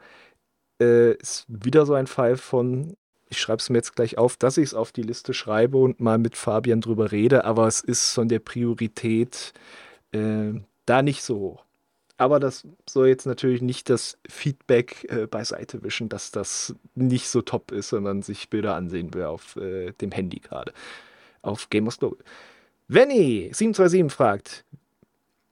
äh, ist wieder so ein Fall von, ich schreibe es mir jetzt gleich auf, dass ich es auf die Liste schreibe und mal mit Fabian drüber rede, aber es ist von der Priorität äh, da nicht so hoch. Aber das soll jetzt natürlich nicht das Feedback äh, beiseite wischen, dass das nicht so top ist, sondern sich Bilder ansehen will auf äh, dem Handy gerade. Auf Gamers Global. Venny727 fragt,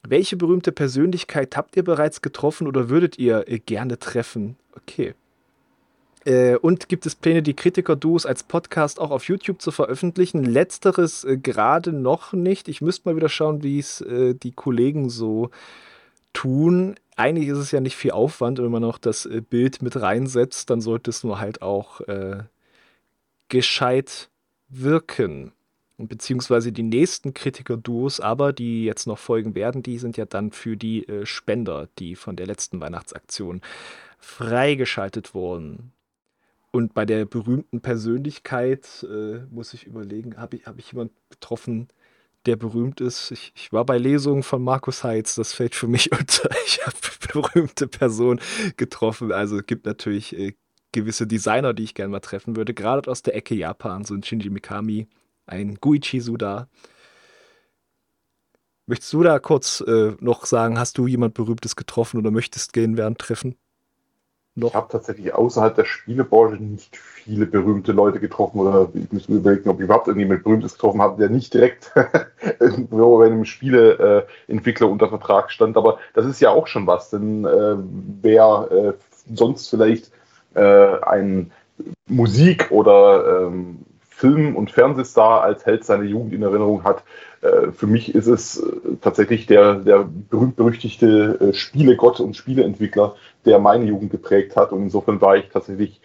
welche berühmte Persönlichkeit habt ihr bereits getroffen oder würdet ihr äh, gerne treffen? Okay. Äh, und gibt es Pläne, die Kritiker-Duos als Podcast auch auf YouTube zu veröffentlichen? Letzteres äh, gerade noch nicht. Ich müsste mal wieder schauen, wie es äh, die Kollegen so tun. Eigentlich ist es ja nicht viel Aufwand, wenn man noch das äh, Bild mit reinsetzt, dann sollte es nur halt auch äh, gescheit wirken. Beziehungsweise die nächsten Kritiker-Duos, aber die jetzt noch folgen werden, die sind ja dann für die äh, Spender, die von der letzten Weihnachtsaktion freigeschaltet wurden. Und bei der berühmten Persönlichkeit äh, muss ich überlegen, habe ich, hab ich jemanden getroffen, der berühmt ist. Ich, ich, war bei Lesungen von Markus Heitz, das fällt für mich unter. Ich habe berühmte Personen getroffen. Also es gibt natürlich äh, gewisse Designer, die ich gerne mal treffen würde, gerade aus der Ecke Japan, so ein Shinji Mikami, ein Guichi Suda. Möchtest du da kurz äh, noch sagen, hast du jemand Berühmtes getroffen oder möchtest gehen während Treffen? Noch. Ich habe tatsächlich außerhalb der Spielebranche nicht viele berühmte Leute getroffen oder ich muss mir überlegen, ob ich überhaupt irgendjemand Berühmtes getroffen habe, der nicht direkt irgendwo bei einem Spieleentwickler unter Vertrag stand. Aber das ist ja auch schon was, denn äh, wer äh, sonst vielleicht äh, ein Musik- oder ähm, Film- und Fernsehstar als Held seiner Jugend in Erinnerung hat, für mich ist es äh, tatsächlich der, der berühmt-berüchtigte äh, Spielegott und Spieleentwickler, der meine Jugend geprägt hat. Und insofern war ich tatsächlich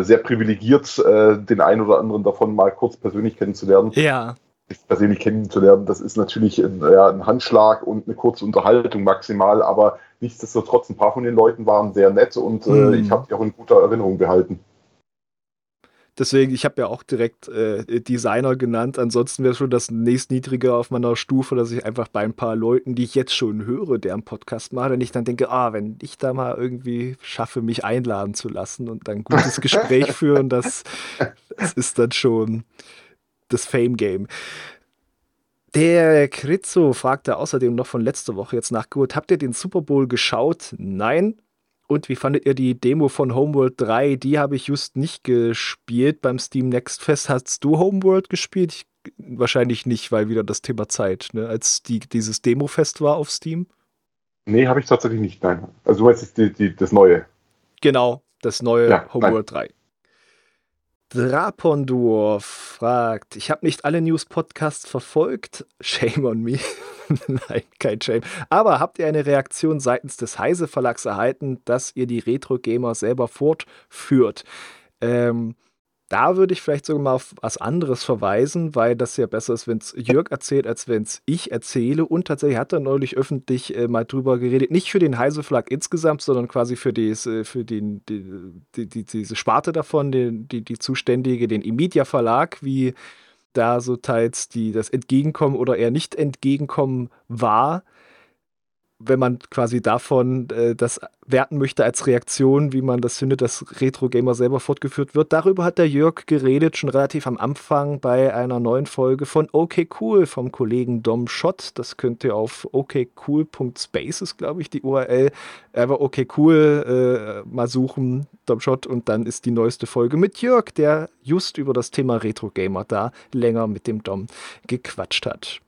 sehr privilegiert, den einen oder anderen davon mal kurz persönlich kennenzulernen. Ja. Persönlich kennenzulernen, das ist natürlich ein, ja, ein Handschlag und eine kurze Unterhaltung maximal, aber nichtsdestotrotz, ein paar von den Leuten waren sehr nett und mhm. ich habe die auch in guter Erinnerung behalten. Deswegen, ich habe ja auch direkt äh, Designer genannt. Ansonsten wäre schon das nächstniedrige auf meiner Stufe, dass ich einfach bei ein paar Leuten, die ich jetzt schon höre, deren Podcast mache, wenn ich dann denke, ah, wenn ich da mal irgendwie schaffe, mich einladen zu lassen und dann ein gutes Gespräch führen, das, das ist dann schon das Fame-Game. Der Kritzo fragte außerdem noch von letzter Woche jetzt nachgeholt, habt ihr den Super Bowl geschaut? Nein, und wie fandet ihr die Demo von Homeworld 3? Die habe ich just nicht gespielt beim Steam Next Fest. Hast du Homeworld gespielt? Ich, wahrscheinlich nicht, weil wieder das Thema Zeit, ne? als die, dieses Demo-Fest war auf Steam. Nee, habe ich tatsächlich nicht, nein. Also du meinst die, die, das Neue. Genau, das neue ja, Homeworld nein. 3. Drapondor fragt, ich habe nicht alle News-Podcasts verfolgt. Shame on me. Nein, kein Shame. Aber habt ihr eine Reaktion seitens des Heise Verlags erhalten, dass ihr die Retro-Gamer selber fortführt? Ähm, da würde ich vielleicht sogar mal auf was anderes verweisen, weil das ja besser ist, wenn es Jörg erzählt, als wenn es ich erzähle. Und tatsächlich hat er neulich öffentlich äh, mal drüber geredet, nicht für den Heise Verlag insgesamt, sondern quasi für, dies, äh, für den, die, die, die, diese Sparte davon, die, die, die zuständige, den Imedia Verlag, wie da so teils die, das Entgegenkommen oder eher nicht Entgegenkommen war wenn man quasi davon äh, das werten möchte als Reaktion, wie man das findet, dass Retro Gamer selber fortgeführt wird. Darüber hat der Jörg geredet, schon relativ am Anfang bei einer neuen Folge von OK Cool vom Kollegen Dom Schott. Das könnt ihr auf okcool.spaces, glaube ich, die URL. Aber OK Cool äh, mal suchen, Dom Schott, und dann ist die neueste Folge mit Jörg, der just über das Thema Retro Gamer da länger mit dem Dom gequatscht hat.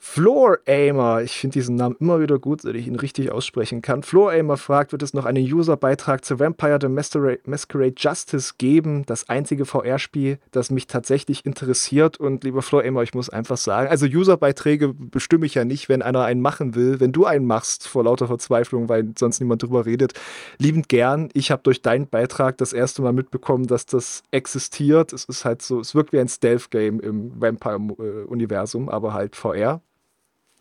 Floor Aimer, ich finde diesen Namen immer wieder gut, wenn ich ihn richtig aussprechen kann. Floor Aimer fragt, wird es noch einen User-Beitrag zu Vampire the Masquerade Justice geben? Das einzige VR-Spiel, das mich tatsächlich interessiert. Und lieber Floor Aimer, ich muss einfach sagen, also User-Beiträge bestimme ich ja nicht, wenn einer einen machen will. Wenn du einen machst, vor lauter Verzweiflung, weil sonst niemand drüber redet, liebend gern. Ich habe durch deinen Beitrag das erste Mal mitbekommen, dass das existiert. Es ist halt so, es wirkt wie ein Stealth-Game im Vampire-Universum, aber halt VR.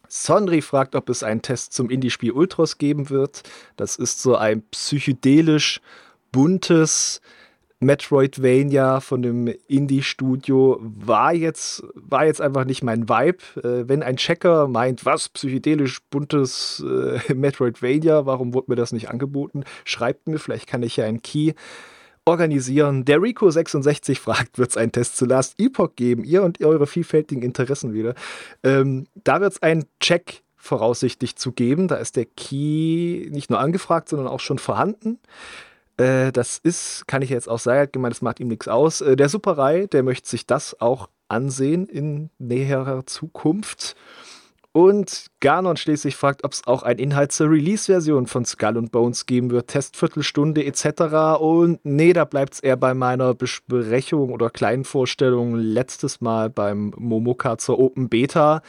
Sondri fragt, ob es einen Test zum Indie-Spiel Ultros geben wird. Das ist so ein psychedelisch buntes Metroidvania von dem Indie-Studio. War jetzt, war jetzt einfach nicht mein Vibe. Äh, wenn ein Checker meint, was, psychedelisch buntes äh, Metroidvania, warum wurde mir das nicht angeboten? Schreibt mir, vielleicht kann ich ja einen Key organisieren. Der Rico66 fragt, wird es einen Test zu Last Epoch geben? Ihr und eure vielfältigen Interessen wieder. Ähm, da wird es einen Check voraussichtlich zu geben. Da ist der Key nicht nur angefragt, sondern auch schon vorhanden. Äh, das ist, kann ich jetzt auch sagen, gemeint, das macht ihm nichts aus. Äh, der Superei, der möchte sich das auch ansehen in näherer Zukunft. Und Ganon schließlich fragt, ob es auch ein Inhalt zur Release-Version von Skull and Bones geben wird, Testviertelstunde etc. Und nee, da bleibt es eher bei meiner Besprechung oder kleinen Vorstellung letztes Mal beim Momoka zur Open Beta.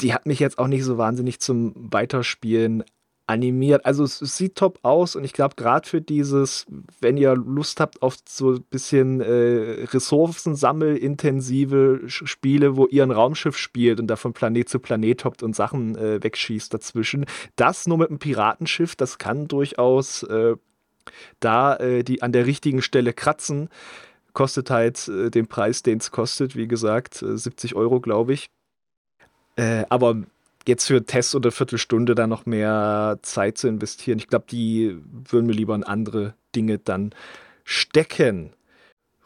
Die hat mich jetzt auch nicht so wahnsinnig zum Weiterspielen animiert. Also es, sieht top aus und ich glaube gerade für dieses, wenn ihr Lust habt auf so ein bisschen äh, ressourcensammelintensive Spiele, wo ihr ein Raumschiff spielt und da von Planet zu Planet hoppt und Sachen äh, wegschießt dazwischen, das nur mit einem Piratenschiff, das kann durchaus äh, da äh, die an der richtigen Stelle kratzen. Kostet halt äh, den Preis, den es kostet, wie gesagt, 70 äh, Euro, glaube ich. aber jetzt für Tests oder Viertelstunde da noch mehr Zeit zu investieren. Ich glaube, die würden mir lieber in andere Dinge dann stecken.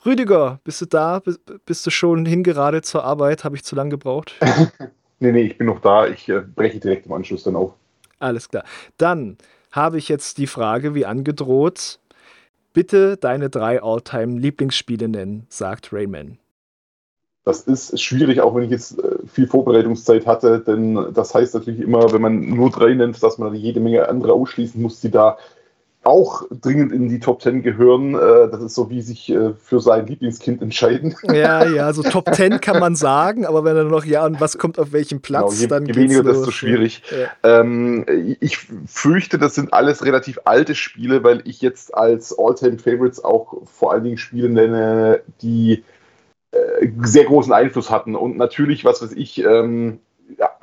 Rüdiger, bist du da? Bist du schon hingerade zur Arbeit? Habe ich zu lange gebraucht? nee, nee, ich bin noch da. Ich äh, breche direkt im Anschluss dann auf. Alles klar. Dann habe ich jetzt die Frage, wie angedroht. Bitte deine drei All-Time-Lieblingsspiele nennen, sagt Rayman das ist schwierig, auch wenn ich jetzt äh, viel Vorbereitungszeit hatte, denn das heißt natürlich immer, wenn man nur drei nennt, dass man jede Menge andere ausschließen muss, die da auch dringend in die Top Ten gehören. Äh, das ist so wie sich äh, für sein Lieblingskind entscheiden. Ja, ja, so Top Ten kann man sagen, aber wenn dann noch, ja, und was kommt auf welchem genau, Platz, genau, je, dann je weniger, los. desto schwierig. Ja. Ähm, ich fürchte, das sind alles relativ alte Spiele, weil ich jetzt als All-Time Favorites auch vor allen Dingen Spiele nenne, die sehr großen Einfluss hatten. Und natürlich, was weiß ich, ähm,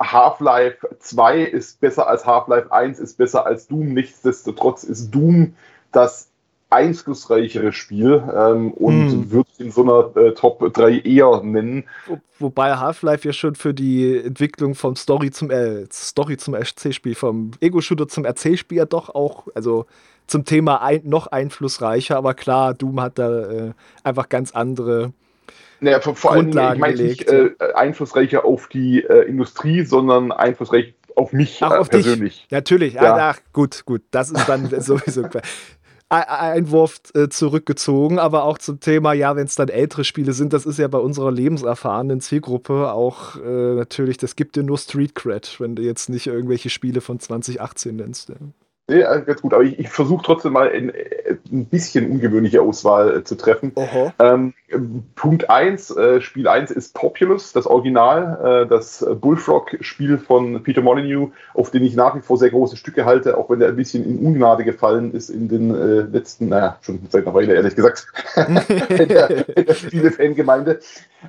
Half-Life 2 ist besser als Half-Life 1, ist besser als Doom. Nichtsdestotrotz ist Doom das einflussreichere Spiel ähm, und hm. würde in so einer äh, Top 3 eher nennen. Wo, wobei Half-Life ja schon für die Entwicklung vom Story zum äh, Story zum Erzählspiel, vom Ego-Shooter zum Erzählspiel ja doch auch, also zum Thema ein, noch einflussreicher, aber klar, Doom hat da äh, einfach ganz andere naja, vor, vor allem, ich meine nicht äh, einflussreicher auf die äh, Industrie, sondern einflussreich auf mich Ach, äh, auf persönlich. Dich. Natürlich, ja. ach, gut, gut. Das ist dann sowieso Einwurf äh, zurückgezogen, aber auch zum Thema, ja, wenn es dann ältere Spiele sind, das ist ja bei unserer lebenserfahrenen Zielgruppe auch äh, natürlich, das gibt dir nur Street Cred, wenn du jetzt nicht irgendwelche Spiele von 2018 nennst. Ja. Ja, ganz gut, aber ich, ich versuche trotzdem mal ein, ein, bisschen ungewöhnliche Auswahl äh, zu treffen. Ähm, Punkt 1, äh, Spiel 1 ist Populous, das Original, äh, das Bullfrog-Spiel von Peter Molyneux, auf den ich nach wie vor sehr große Stücke halte, auch wenn er ein bisschen in Ungnade gefallen ist in den äh, letzten, naja, schon seit einer Weile, ehrlich gesagt, in der, in der Spiele-Fangemeinde.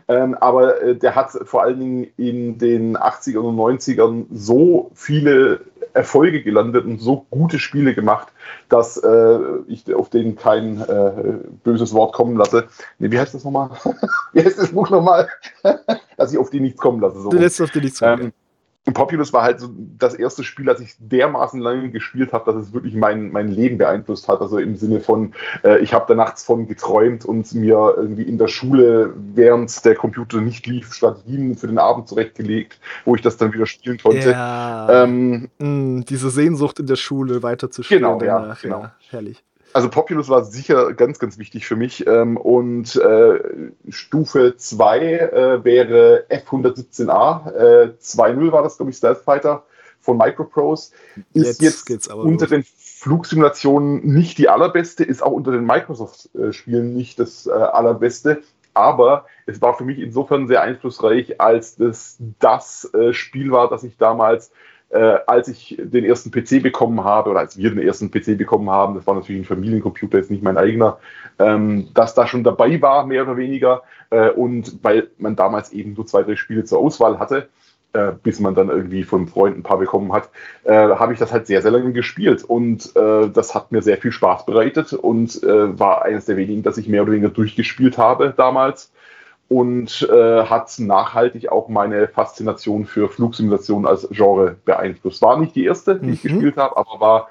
Ähm, aber äh, der hat vor allen Dingen in den 80ern und 90ern so viele Erfolge gelandet und so gute Spiele gemacht, dass äh, ich auf denen kein äh, böses Wort kommen lasse. Nee, wie heißt das nochmal? wie heißt das Buch nochmal? dass ich auf die nichts kommen lasse. So. Du lässt auf die nichts kommen. Ähm, Populous war halt so das erste Spiel, das ich dermaßen lange gespielt habe, dass es wirklich mein, mein Leben beeinflusst hat. Also im Sinne von, äh, ich habe da nachts von geträumt und mir irgendwie in der Schule, während der Computer nicht lief, Strategien für den Abend zurechtgelegt, wo ich das dann wieder spielen konnte. Ja. Ähm, mm, diese Sehnsucht in der Schule weiterzuspielen. Genau, danach. ja, genau. Ja, herrlich. Also Populous war sicher ganz, ganz wichtig für mich. Ähm, und äh, Stufe 2 äh, wäre F117A. Äh, 2.0 war das, glaube ich, Stealth Fighter von Microprose. Ist jetzt, jetzt unter los. den Flugsimulationen nicht die allerbeste, ist auch unter den Microsoft-Spielen nicht das äh, allerbeste. Aber es war für mich insofern sehr einflussreich, als das das äh, Spiel war, das ich damals äh, als ich den ersten PC bekommen habe oder als wir den ersten PC bekommen haben, das war natürlich ein Familiencomputer, jetzt nicht mein eigener, ähm, dass da schon dabei war, mehr oder weniger. Äh, und weil man damals eben nur zwei, drei Spiele zur Auswahl hatte, äh, bis man dann irgendwie von Freunden ein paar bekommen hat, äh, habe ich das halt sehr, sehr lange gespielt. Und äh, das hat mir sehr viel Spaß bereitet und äh, war eines der wenigen, das ich mehr oder weniger durchgespielt habe damals und äh, hat nachhaltig auch meine Faszination für Flugsimulationen als Genre beeinflusst. War nicht die erste, die mhm. ich gespielt habe, aber war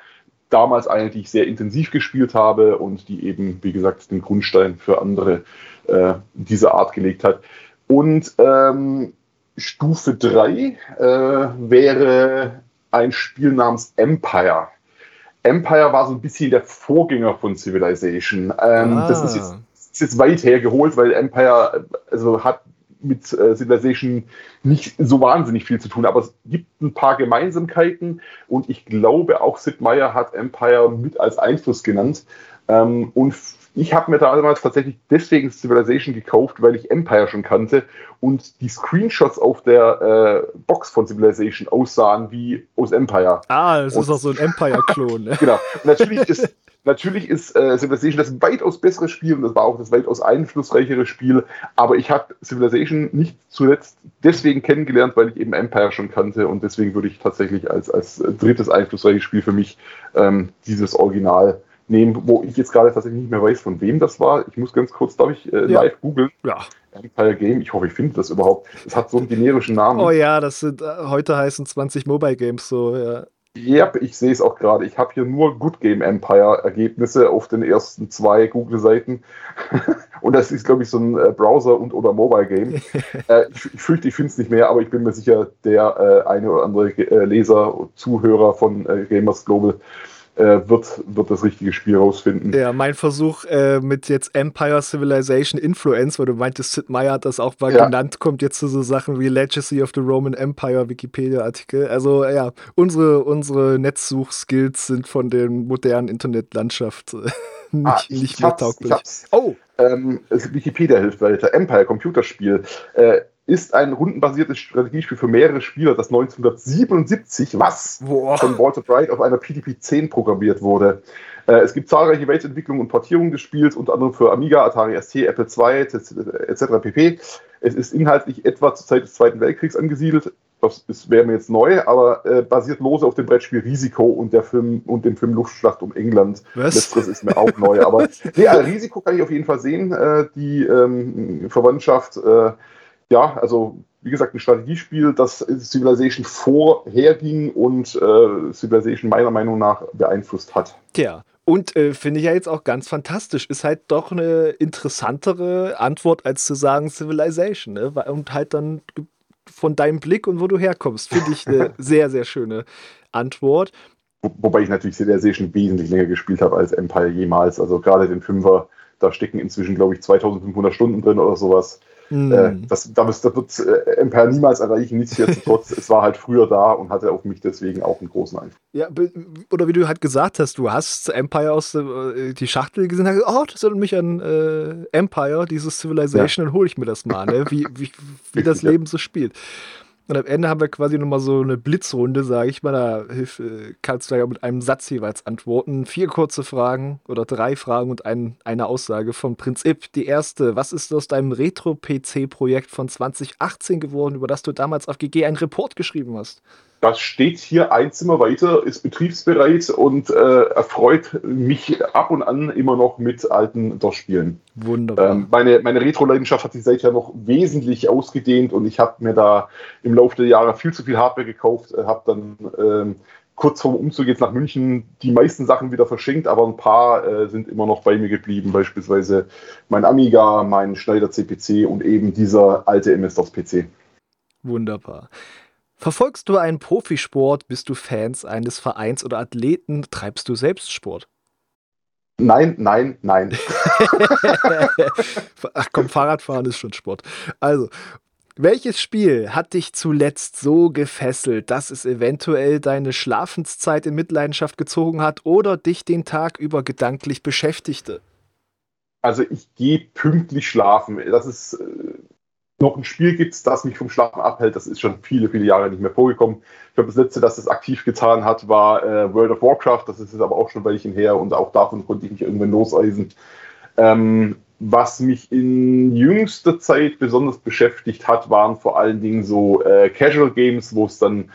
damals eine, die ich sehr intensiv gespielt habe und die eben, wie gesagt, den Grundstein für andere äh, dieser Art gelegt hat. Und ähm, Stufe 3 äh, wäre ein Spiel namens Empire. Empire war so ein bisschen der Vorgänger von Civilization. Ähm, ah. Das ist jetzt ist jetzt weit hergeholt, weil Empire also hat mit äh, Civilization nicht so wahnsinnig viel zu tun, aber es gibt ein paar Gemeinsamkeiten und ich glaube auch Sid Meier hat Empire mit als Einfluss genannt. Ähm, und ich habe mir damals tatsächlich deswegen Civilization gekauft, weil ich Empire schon kannte und die Screenshots auf der äh, Box von Civilization aussahen wie aus Empire. Ah, das und, ist auch so ein Empire-Klon. Ne? genau. natürlich ist Natürlich ist äh, Civilization das weitaus bessere Spiel und das war auch das weitaus einflussreichere Spiel, aber ich habe Civilization nicht zuletzt deswegen kennengelernt, weil ich eben Empire schon kannte und deswegen würde ich tatsächlich als, als drittes einflussreiches Spiel für mich ähm, dieses Original nehmen, wo ich jetzt gerade tatsächlich nicht mehr weiß, von wem das war. Ich muss ganz kurz, darf ich, äh, ja. live googeln? Ja. Empire Game, ich hoffe, ich finde das überhaupt. Es hat so einen generischen Namen. Oh ja, das sind, äh, heute heißen 20 Mobile Games so, ja. Ja, ich sehe es auch gerade. Ich habe hier nur Good Game Empire Ergebnisse auf den ersten zwei Google-Seiten. und das ist, glaube ich, so ein äh, Browser- und oder Mobile-Game. äh, ich, ich, fürchte, ich finde es nicht mehr, aber ich bin mir sicher, der äh, eine oder andere äh, Leser, Zuhörer von äh, Gamers Global wird, wird das richtige Spiel rausfinden. Ja, mein Versuch äh, mit jetzt Empire Civilization Influence, weil du meintest, Sid Meier hat das auch mal ja. genannt, kommt jetzt zu so Sachen wie Legacy of the Roman Empire Wikipedia-Artikel. Also ja, unsere, unsere Netzsuchskills sind von der modernen Internetlandschaft äh, nicht, ah, ich, nicht mehr tauglich. Oh! Ähm, Wikipedia hilft weiter. Empire, Computerspiel. Äh, ist ein rundenbasiertes Strategiespiel für mehrere Spieler, das 1977, was Boah. von Walter Bright auf einer PDP-10 programmiert wurde. Äh, es gibt zahlreiche Weltentwicklungen und Portierungen des Spiels, unter anderem für Amiga, Atari ST, Apple II etc. pp. Es ist inhaltlich etwa zur Zeit des Zweiten Weltkriegs angesiedelt. Das wäre mir jetzt neu, aber äh, basiert lose auf dem Brettspiel Risiko und der Film und dem Film Luftschlacht um England. Was? Letzteres ist mir auch neu. Aber nee, also Risiko kann ich auf jeden Fall sehen. Äh, die ähm, Verwandtschaft äh, ja, also wie gesagt, ein Strategiespiel, das Civilization vorherging und äh, Civilization meiner Meinung nach beeinflusst hat. Tja, und äh, finde ich ja jetzt auch ganz fantastisch. Ist halt doch eine interessantere Antwort, als zu sagen Civilization. Ne? Und halt dann von deinem Blick und wo du herkommst, finde ich eine sehr, sehr schöne Antwort. Wo, wobei ich natürlich Civilization wesentlich länger gespielt habe als Empire jemals. Also gerade den Fünfer, da stecken inzwischen, glaube ich, 2500 Stunden drin oder sowas. Mm. Äh, das, das, das wird äh, Empire niemals erreichen, nichtsdestotrotz, es war halt früher da und hatte auf mich deswegen auch einen großen Einfluss. Ja, oder wie du halt gesagt hast, du hast Empire aus äh, die Schachtel gesehen und hast gesagt, oh, das erinnert mich an äh, Empire, dieses Civilization, ja. dann hole ich mir das mal, ne? wie, wie, wie das Leben so spielt. Und am Ende haben wir quasi nochmal so eine Blitzrunde, sage ich mal. Da hilf, äh, kannst du ja mit einem Satz jeweils antworten. Vier kurze Fragen oder drei Fragen und ein, eine Aussage von Prinz Ip. Die erste, was ist aus deinem Retro-PC-Projekt von 2018 geworden, über das du damals auf GG einen Report geschrieben hast? Das steht hier ein Zimmer weiter, ist betriebsbereit und äh, erfreut mich ab und an immer noch mit alten DOS-Spielen. Wunderbar. Ähm, meine meine Retro-Leidenschaft hat sich seither noch wesentlich ausgedehnt und ich habe mir da im Laufe der Jahre viel zu viel Hardware gekauft, äh, habe dann ähm, kurz vorm Umzug jetzt nach München die meisten Sachen wieder verschenkt, aber ein paar äh, sind immer noch bei mir geblieben, beispielsweise mein Amiga, mein Schneider CPC und eben dieser alte MS-DOS-PC. Wunderbar. Verfolgst du einen Profisport? Bist du Fans eines Vereins oder Athleten? Treibst du selbst Sport? Nein, nein, nein. Ach komm, Fahrradfahren ist schon Sport. Also, welches Spiel hat dich zuletzt so gefesselt, dass es eventuell deine Schlafenszeit in Mitleidenschaft gezogen hat oder dich den Tag über gedanklich beschäftigte? Also ich gehe pünktlich schlafen. Das ist äh, noch ein Spiel gibt, das mich vom Schlafen abhält, das ist schon viele, viele Jahre nicht mehr vorgekommen. Ich glaube, das letzte, das es aktiv getan hat, war äh, World of Warcraft. Das ist jetzt aber auch schon ein Weilchen her und auch davon konnte ich mich irgendwann loseisen. Ähm, was mich in jüngster Zeit besonders beschäftigt hat, waren vor allen Dingen so äh, Casual Games, wo es dann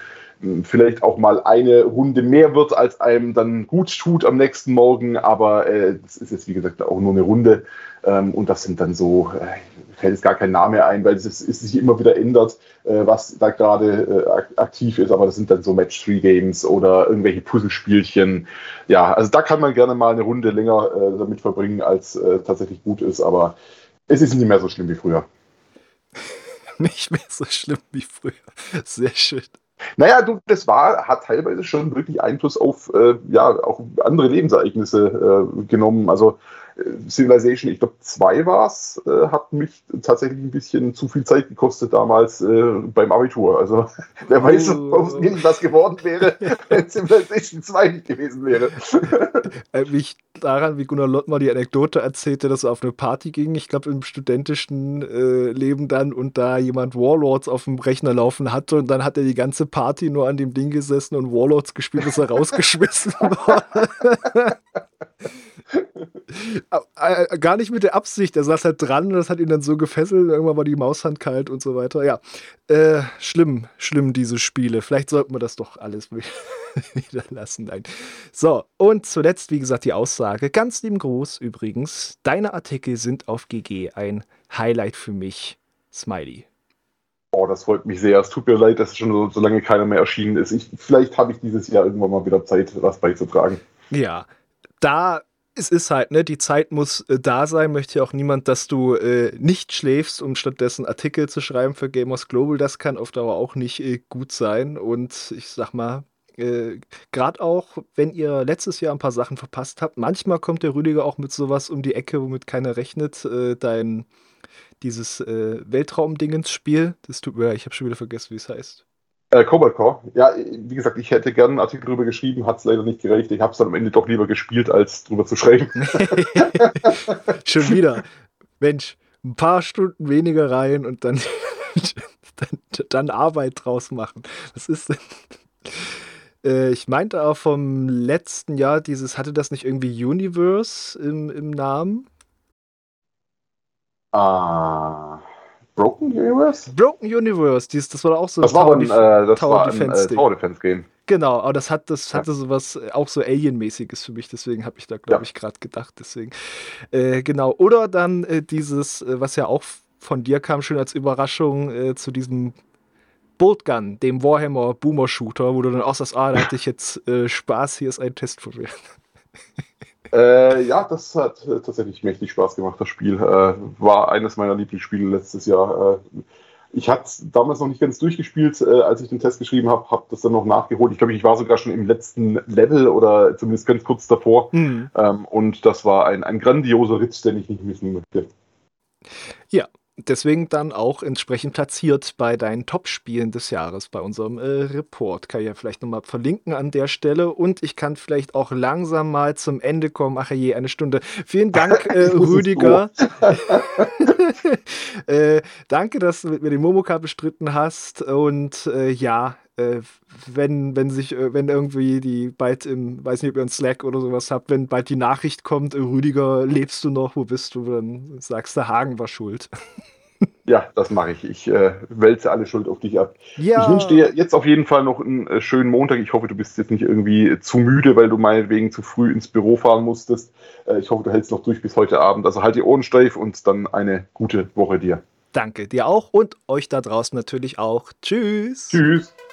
vielleicht auch mal eine Runde mehr wird, als einem dann gut tut am nächsten Morgen, aber äh, das ist jetzt wie gesagt auch nur eine Runde ähm, und das sind dann so, äh, fällt jetzt gar kein Name ein, weil es, es sich immer wieder ändert, äh, was da gerade äh, aktiv ist, aber das sind dann so Match-3-Games oder irgendwelche Puzzlespielchen. Ja, also da kann man gerne mal eine Runde länger äh, damit verbringen, als äh, tatsächlich gut ist, aber es ist nicht mehr so schlimm wie früher. nicht mehr so schlimm wie früher. Sehr schön. Naja, du, das war, hat teilweise schon wirklich Einfluss auf äh, ja, auch andere Lebensereignisse äh, genommen. Also Civilization, ich glaube, zwei war es, äh, hat mich tatsächlich ein bisschen zu viel Zeit gekostet damals äh, beim Abitur. Also, wer weiß, oh. ob es irgendwas geworden wäre, wenn Civilization 2 nicht gewesen wäre. äh, mich daran, wie Gunnar Lottmar die Anekdote erzählte, dass er auf eine Party ging, ich glaube, im studentischen äh, Leben dann, und da jemand Warlords auf dem Rechner laufen hatte, und dann hat er die ganze Party nur an dem Ding gesessen und Warlords gespielt, bis er rausgeschmissen wurde. Äh, äh, gar nicht mit der Absicht. Er saß halt dran und das hat ihn dann so gefesselt. Irgendwann war die Maushand kalt und so weiter. Ja, äh, schlimm, schlimm, diese Spiele. Vielleicht sollten wir das doch alles wieder lassen. Nein. So, und zuletzt, wie gesagt, die Aussage. Ganz lieben Gruß übrigens. Deine Artikel sind auf GG ein Highlight für mich. Smiley. Oh, das freut mich sehr. Es tut mir leid, dass schon so, so lange keiner mehr erschienen ist. Ich, vielleicht habe ich dieses Jahr irgendwann mal wieder Zeit, was beizutragen. Ja, da es ist halt, ne, die Zeit muss äh, da sein, möchte ja auch niemand, dass du äh, nicht schläfst, um stattdessen Artikel zu schreiben für Gamers Global. Das kann auf Dauer auch nicht äh, gut sein. Und ich sag mal, äh, gerade auch, wenn ihr letztes Jahr ein paar Sachen verpasst habt, manchmal kommt der Rüdiger auch mit sowas um die Ecke, womit keiner rechnet. Äh, dein dieses äh, Weltraumdingensspiel, das tut mir, ich habe schon wieder vergessen, wie es heißt. Äh, Cobalt Core. Ja, wie gesagt, ich hätte gerne einen Artikel darüber geschrieben, hat es leider nicht gereicht. Ich habe es dann am Ende doch lieber gespielt, als drüber zu schreiben. Schon wieder. Mensch, ein paar Stunden weniger rein und dann, dann, dann, Arbeit draus machen. Was ist denn? Äh, ich meinte auch vom letzten Jahr, dieses, hatte das nicht irgendwie Universe im, im Namen? Ah. Broken Universe? Broken Universe, dies, das war auch so ein das Tower, war ein, äh, das Tower war Defense ein, äh, Tower Defense Game. Genau, aber das hat das hatte ja. sowas äh, auch so Alien-mäßiges für mich, deswegen habe ich da glaube ja. ich gerade gedacht, deswegen äh, genau oder dann äh, dieses, äh, was ja auch von dir kam, schön als Überraschung zu diesem Boltgun, dem Warhammer Boomer Shooter, wo du dann auch sagst, ah, da hatte ich jetzt Spaß, hier ist ein Test von mir. Äh, ja, das hat äh, tatsächlich mächtig Spaß gemacht, das Spiel. Äh, war eines meiner Lieblingsspiele letztes Jahr. Äh, ich hatte es damals noch nicht ganz durchgespielt, äh, als ich den Test geschrieben habe, habe das dann noch nachgeholt. Ich glaube, ich war sogar schon im letzten Level oder zumindest ganz kurz davor. Mhm. Ähm, und das war ein, ein grandioser Ritz, den ich nicht missen möchte. Ja, deswegen dann auch entsprechend platziert bei deinen Top-Spielen des Jahres bei unserem äh, Report. Kann ich ja vielleicht nochmal verlinken an der Stelle und ich kann vielleicht auch langsam mal zum Ende kommen. Ach je, eine Stunde. Vielen Dank, äh, Rüdiger. äh, danke, dass du mit mir den Momoka bestritten hast und äh, ja, äh, wenn, wenn sich, äh, wenn irgendwie die bald im, weiß nicht, ob ihr einen Slack oder sowas habt, wenn bald die Nachricht kommt, äh, Rüdiger, lebst du noch, wo bist du, dann sagst du, Hagen war schuld. Ja, das mache ich. Ich äh, wälze alle Schuld auf dich ab. Ja. Ich wünsche dir jetzt auf jeden Fall noch einen äh, schönen Montag. Ich hoffe, du bist jetzt nicht irgendwie zu müde, weil du meinetwegen zu früh ins Büro fahren musstest. Äh, ich hoffe, du hältst noch durch bis heute Abend. Also halt die Ohren steif und dann eine gute Woche dir. Danke dir auch und euch da draußen natürlich auch. Tschüss. Tschüss.